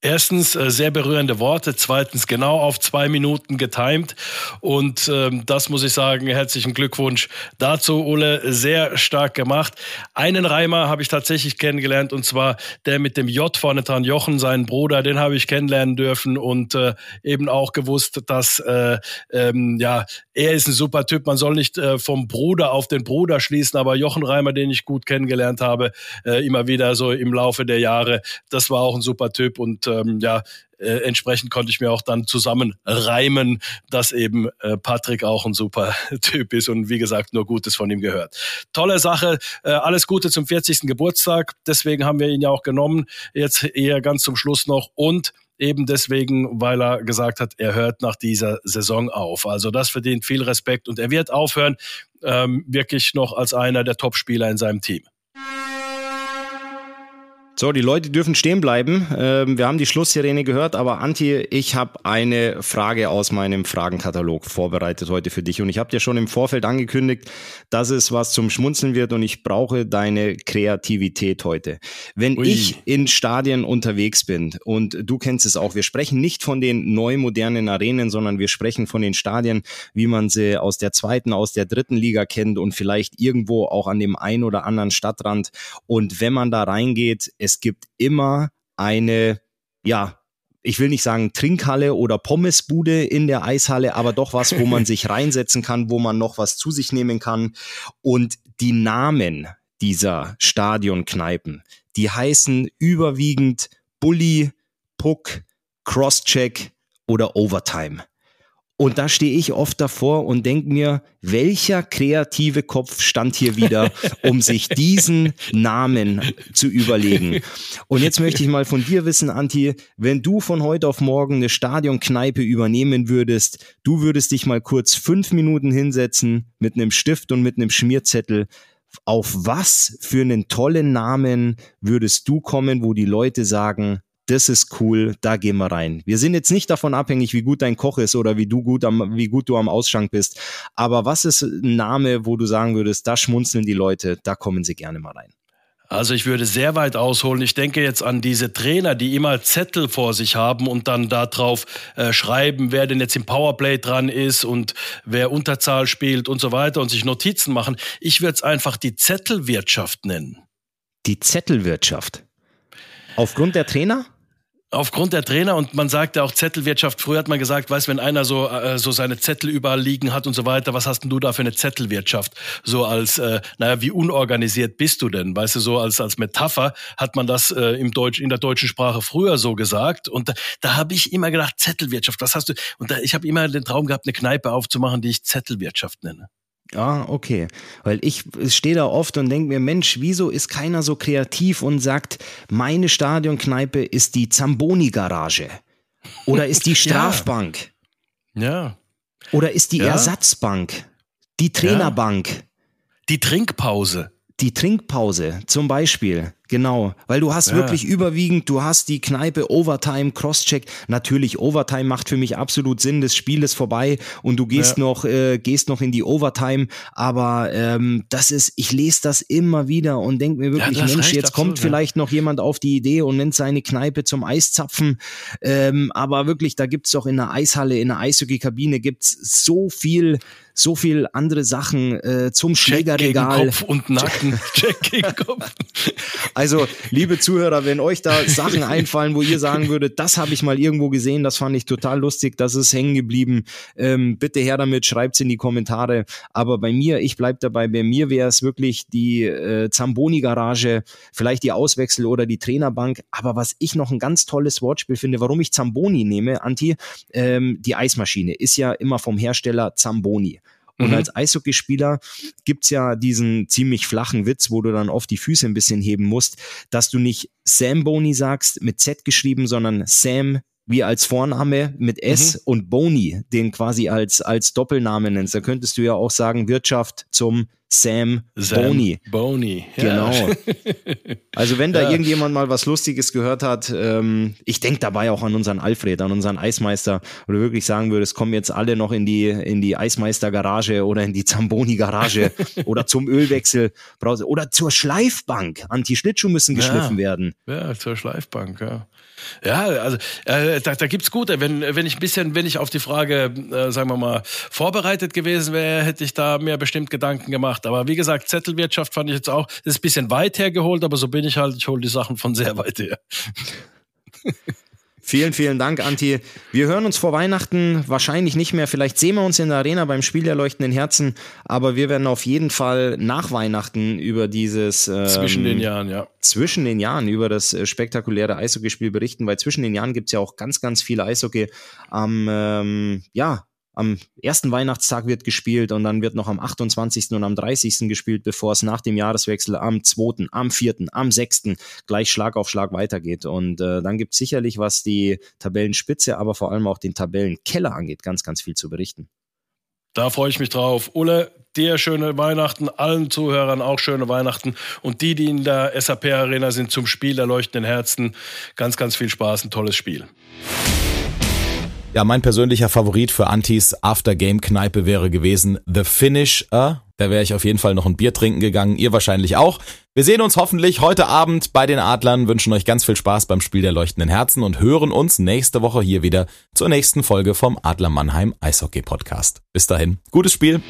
Erstens äh, sehr berührende Worte, zweitens genau auf zwei Minuten getimed und ähm, das muss ich sagen, herzlichen Glückwunsch dazu, Ole, sehr stark gemacht. Einen Reimer habe ich tatsächlich kennengelernt und zwar der mit dem J vorne dran, Jochen, seinen Bruder, den habe ich kennenlernen dürfen und äh, eben auch gewusst, dass äh, ähm, ja er ist ein super Typ. Man soll nicht äh, vom Bruder auf den Bruder schließen, aber Jochen Reimer, den ich gut kennengelernt habe, äh, immer wieder so im Laufe der Jahre, das war auch ein super Typ und ähm, ja, äh, entsprechend konnte ich mir auch dann zusammen reimen, dass eben äh, Patrick auch ein super Typ ist und wie gesagt nur Gutes von ihm gehört. Tolle Sache, äh, alles Gute zum 40. Geburtstag. Deswegen haben wir ihn ja auch genommen. Jetzt eher ganz zum Schluss noch und eben deswegen, weil er gesagt hat, er hört nach dieser Saison auf. Also das verdient viel Respekt und er wird aufhören, ähm, wirklich noch als einer der Topspieler in seinem Team. So, die Leute dürfen stehen bleiben. Ähm, wir haben die Schlusssirene gehört, aber Anti, ich habe eine Frage aus meinem Fragenkatalog vorbereitet heute für dich. Und ich habe dir schon im Vorfeld angekündigt, dass es was zum Schmunzeln wird und ich brauche deine Kreativität heute. Wenn Ui. ich in Stadien unterwegs bin und du kennst es auch, wir sprechen nicht von den neu modernen Arenen, sondern wir sprechen von den Stadien, wie man sie aus der zweiten, aus der dritten Liga kennt und vielleicht irgendwo auch an dem ein oder anderen Stadtrand. Und wenn man da reingeht, es gibt immer eine, ja, ich will nicht sagen Trinkhalle oder Pommesbude in der Eishalle, aber doch was, wo man sich reinsetzen kann, wo man noch was zu sich nehmen kann. Und die Namen dieser Stadionkneipen, die heißen überwiegend Bully, Puck, Crosscheck oder Overtime. Und da stehe ich oft davor und denke mir, welcher kreative Kopf stand hier wieder, um sich diesen Namen zu überlegen. Und jetzt möchte ich mal von dir wissen, Anti, wenn du von heute auf morgen eine Stadionkneipe übernehmen würdest, du würdest dich mal kurz fünf Minuten hinsetzen mit einem Stift und mit einem Schmierzettel. Auf was für einen tollen Namen würdest du kommen, wo die Leute sagen, das ist cool, da gehen wir rein. Wir sind jetzt nicht davon abhängig, wie gut dein Koch ist oder wie du gut am, wie gut du am Ausschank bist. Aber was ist ein Name, wo du sagen würdest, da schmunzeln die Leute, da kommen sie gerne mal rein? Also ich würde sehr weit ausholen. Ich denke jetzt an diese Trainer, die immer Zettel vor sich haben und dann darauf äh, schreiben, wer denn jetzt im Powerplay dran ist und wer Unterzahl spielt und so weiter und sich Notizen machen. Ich würde es einfach die Zettelwirtschaft nennen. Die Zettelwirtschaft. Aufgrund der Trainer? Aufgrund der Trainer und man sagt ja auch Zettelwirtschaft. Früher hat man gesagt, weißt, wenn einer so äh, so seine Zettel überall liegen hat und so weiter, was hast denn du da für eine Zettelwirtschaft? So als, äh, naja, wie unorganisiert bist du denn? Weißt du, so als als Metapher hat man das äh, im Deutsch in der deutschen Sprache früher so gesagt und da, da habe ich immer gedacht Zettelwirtschaft. Was hast du? Und da, ich habe immer den Traum gehabt, eine Kneipe aufzumachen, die ich Zettelwirtschaft nenne. Ah, okay. Weil ich stehe da oft und denke mir, Mensch, wieso ist keiner so kreativ und sagt, meine Stadionkneipe ist die Zamboni-Garage oder ist die Strafbank? ja. ja. Oder ist die ja. Ersatzbank? Die Trainerbank? Ja. Die Trinkpause. Die Trinkpause zum Beispiel. Genau, weil du hast ja. wirklich überwiegend, du hast die Kneipe Overtime, Crosscheck. Natürlich, Overtime macht für mich absolut Sinn. Das Spiel ist vorbei und du gehst ja. noch, äh, gehst noch in die Overtime. Aber ähm, das ist, ich lese das immer wieder und denke mir wirklich, ja, Mensch, jetzt absolut, kommt vielleicht noch jemand auf die Idee und nennt seine Kneipe zum Eiszapfen. Ähm, aber wirklich, da gibt's doch in der Eishalle, in der Eishockeykabine gibt's so viel so viel andere Sachen äh, zum Schlägerregal. Check Kopf und Nacken. Check gegen Kopf. Also, liebe Zuhörer, wenn euch da Sachen einfallen, wo ihr sagen würdet, das habe ich mal irgendwo gesehen, das fand ich total lustig, das ist hängen geblieben, ähm, bitte her damit, schreibt's in die Kommentare. Aber bei mir, ich bleib dabei, bei mir wäre es wirklich die äh, Zamboni-Garage, vielleicht die Auswechsel oder die Trainerbank. Aber was ich noch ein ganz tolles Wortspiel finde, warum ich Zamboni nehme, Anti, ähm, die Eismaschine ist ja immer vom Hersteller Zamboni. Und mhm. als Eishockeyspieler gibt's ja diesen ziemlich flachen Witz, wo du dann oft die Füße ein bisschen heben musst, dass du nicht Sam Boni sagst, mit Z geschrieben, sondern Sam wie als Vorname mit S mhm. und Boni, den quasi als, als Doppelname nennst. Da könntest du ja auch sagen Wirtschaft zum Sam, Sam Boney. Boney, ja. Genau. Also wenn da ja. irgendjemand mal was Lustiges gehört hat, ähm, ich denke dabei auch an unseren Alfred, an unseren Eismeister, oder wirklich sagen würdest, kommen jetzt alle noch in die, in die Eismeister-Garage oder in die Zamboni-Garage oder zum Ölwechsel oder zur Schleifbank. Anti-Schlittschuh müssen geschliffen ja. werden. Ja, zur Schleifbank, ja. Ja, also äh, da, da gibt's gute. Wenn, wenn ich ein bisschen, wenn ich auf die Frage, äh, sagen wir mal, vorbereitet gewesen wäre, hätte ich da mir bestimmt Gedanken gemacht. Aber wie gesagt, Zettelwirtschaft fand ich jetzt auch, das ist ein bisschen weit hergeholt, aber so bin ich halt, ich hole die Sachen von sehr weit her. Vielen, vielen Dank, Anti. Wir hören uns vor Weihnachten wahrscheinlich nicht mehr. Vielleicht sehen wir uns in der Arena beim Spiel der leuchtenden Herzen, aber wir werden auf jeden Fall nach Weihnachten über dieses ähm, zwischen den Jahren, ja. Zwischen den Jahren über das äh, spektakuläre Eishockeyspiel berichten, weil zwischen den Jahren gibt's ja auch ganz, ganz viele Eishockey am ähm, ja, am ersten Weihnachtstag wird gespielt und dann wird noch am 28. und am 30. gespielt, bevor es nach dem Jahreswechsel am 2., am 4., am 6. gleich Schlag auf Schlag weitergeht. Und äh, dann gibt es sicherlich, was die Tabellenspitze, aber vor allem auch den Tabellenkeller angeht, ganz, ganz viel zu berichten. Da freue ich mich drauf. Ulle, dir schöne Weihnachten, allen Zuhörern auch schöne Weihnachten und die, die in der SAP Arena sind zum Spiel der leuchtenden Herzen, ganz, ganz viel Spaß, ein tolles Spiel. Ja, mein persönlicher Favorit für Antis After-Game-Kneipe wäre gewesen The Finisher. Da wäre ich auf jeden Fall noch ein Bier trinken gegangen, ihr wahrscheinlich auch. Wir sehen uns hoffentlich heute Abend bei den Adlern, wünschen euch ganz viel Spaß beim Spiel der leuchtenden Herzen und hören uns nächste Woche hier wieder zur nächsten Folge vom Adler Mannheim Eishockey Podcast. Bis dahin, gutes Spiel.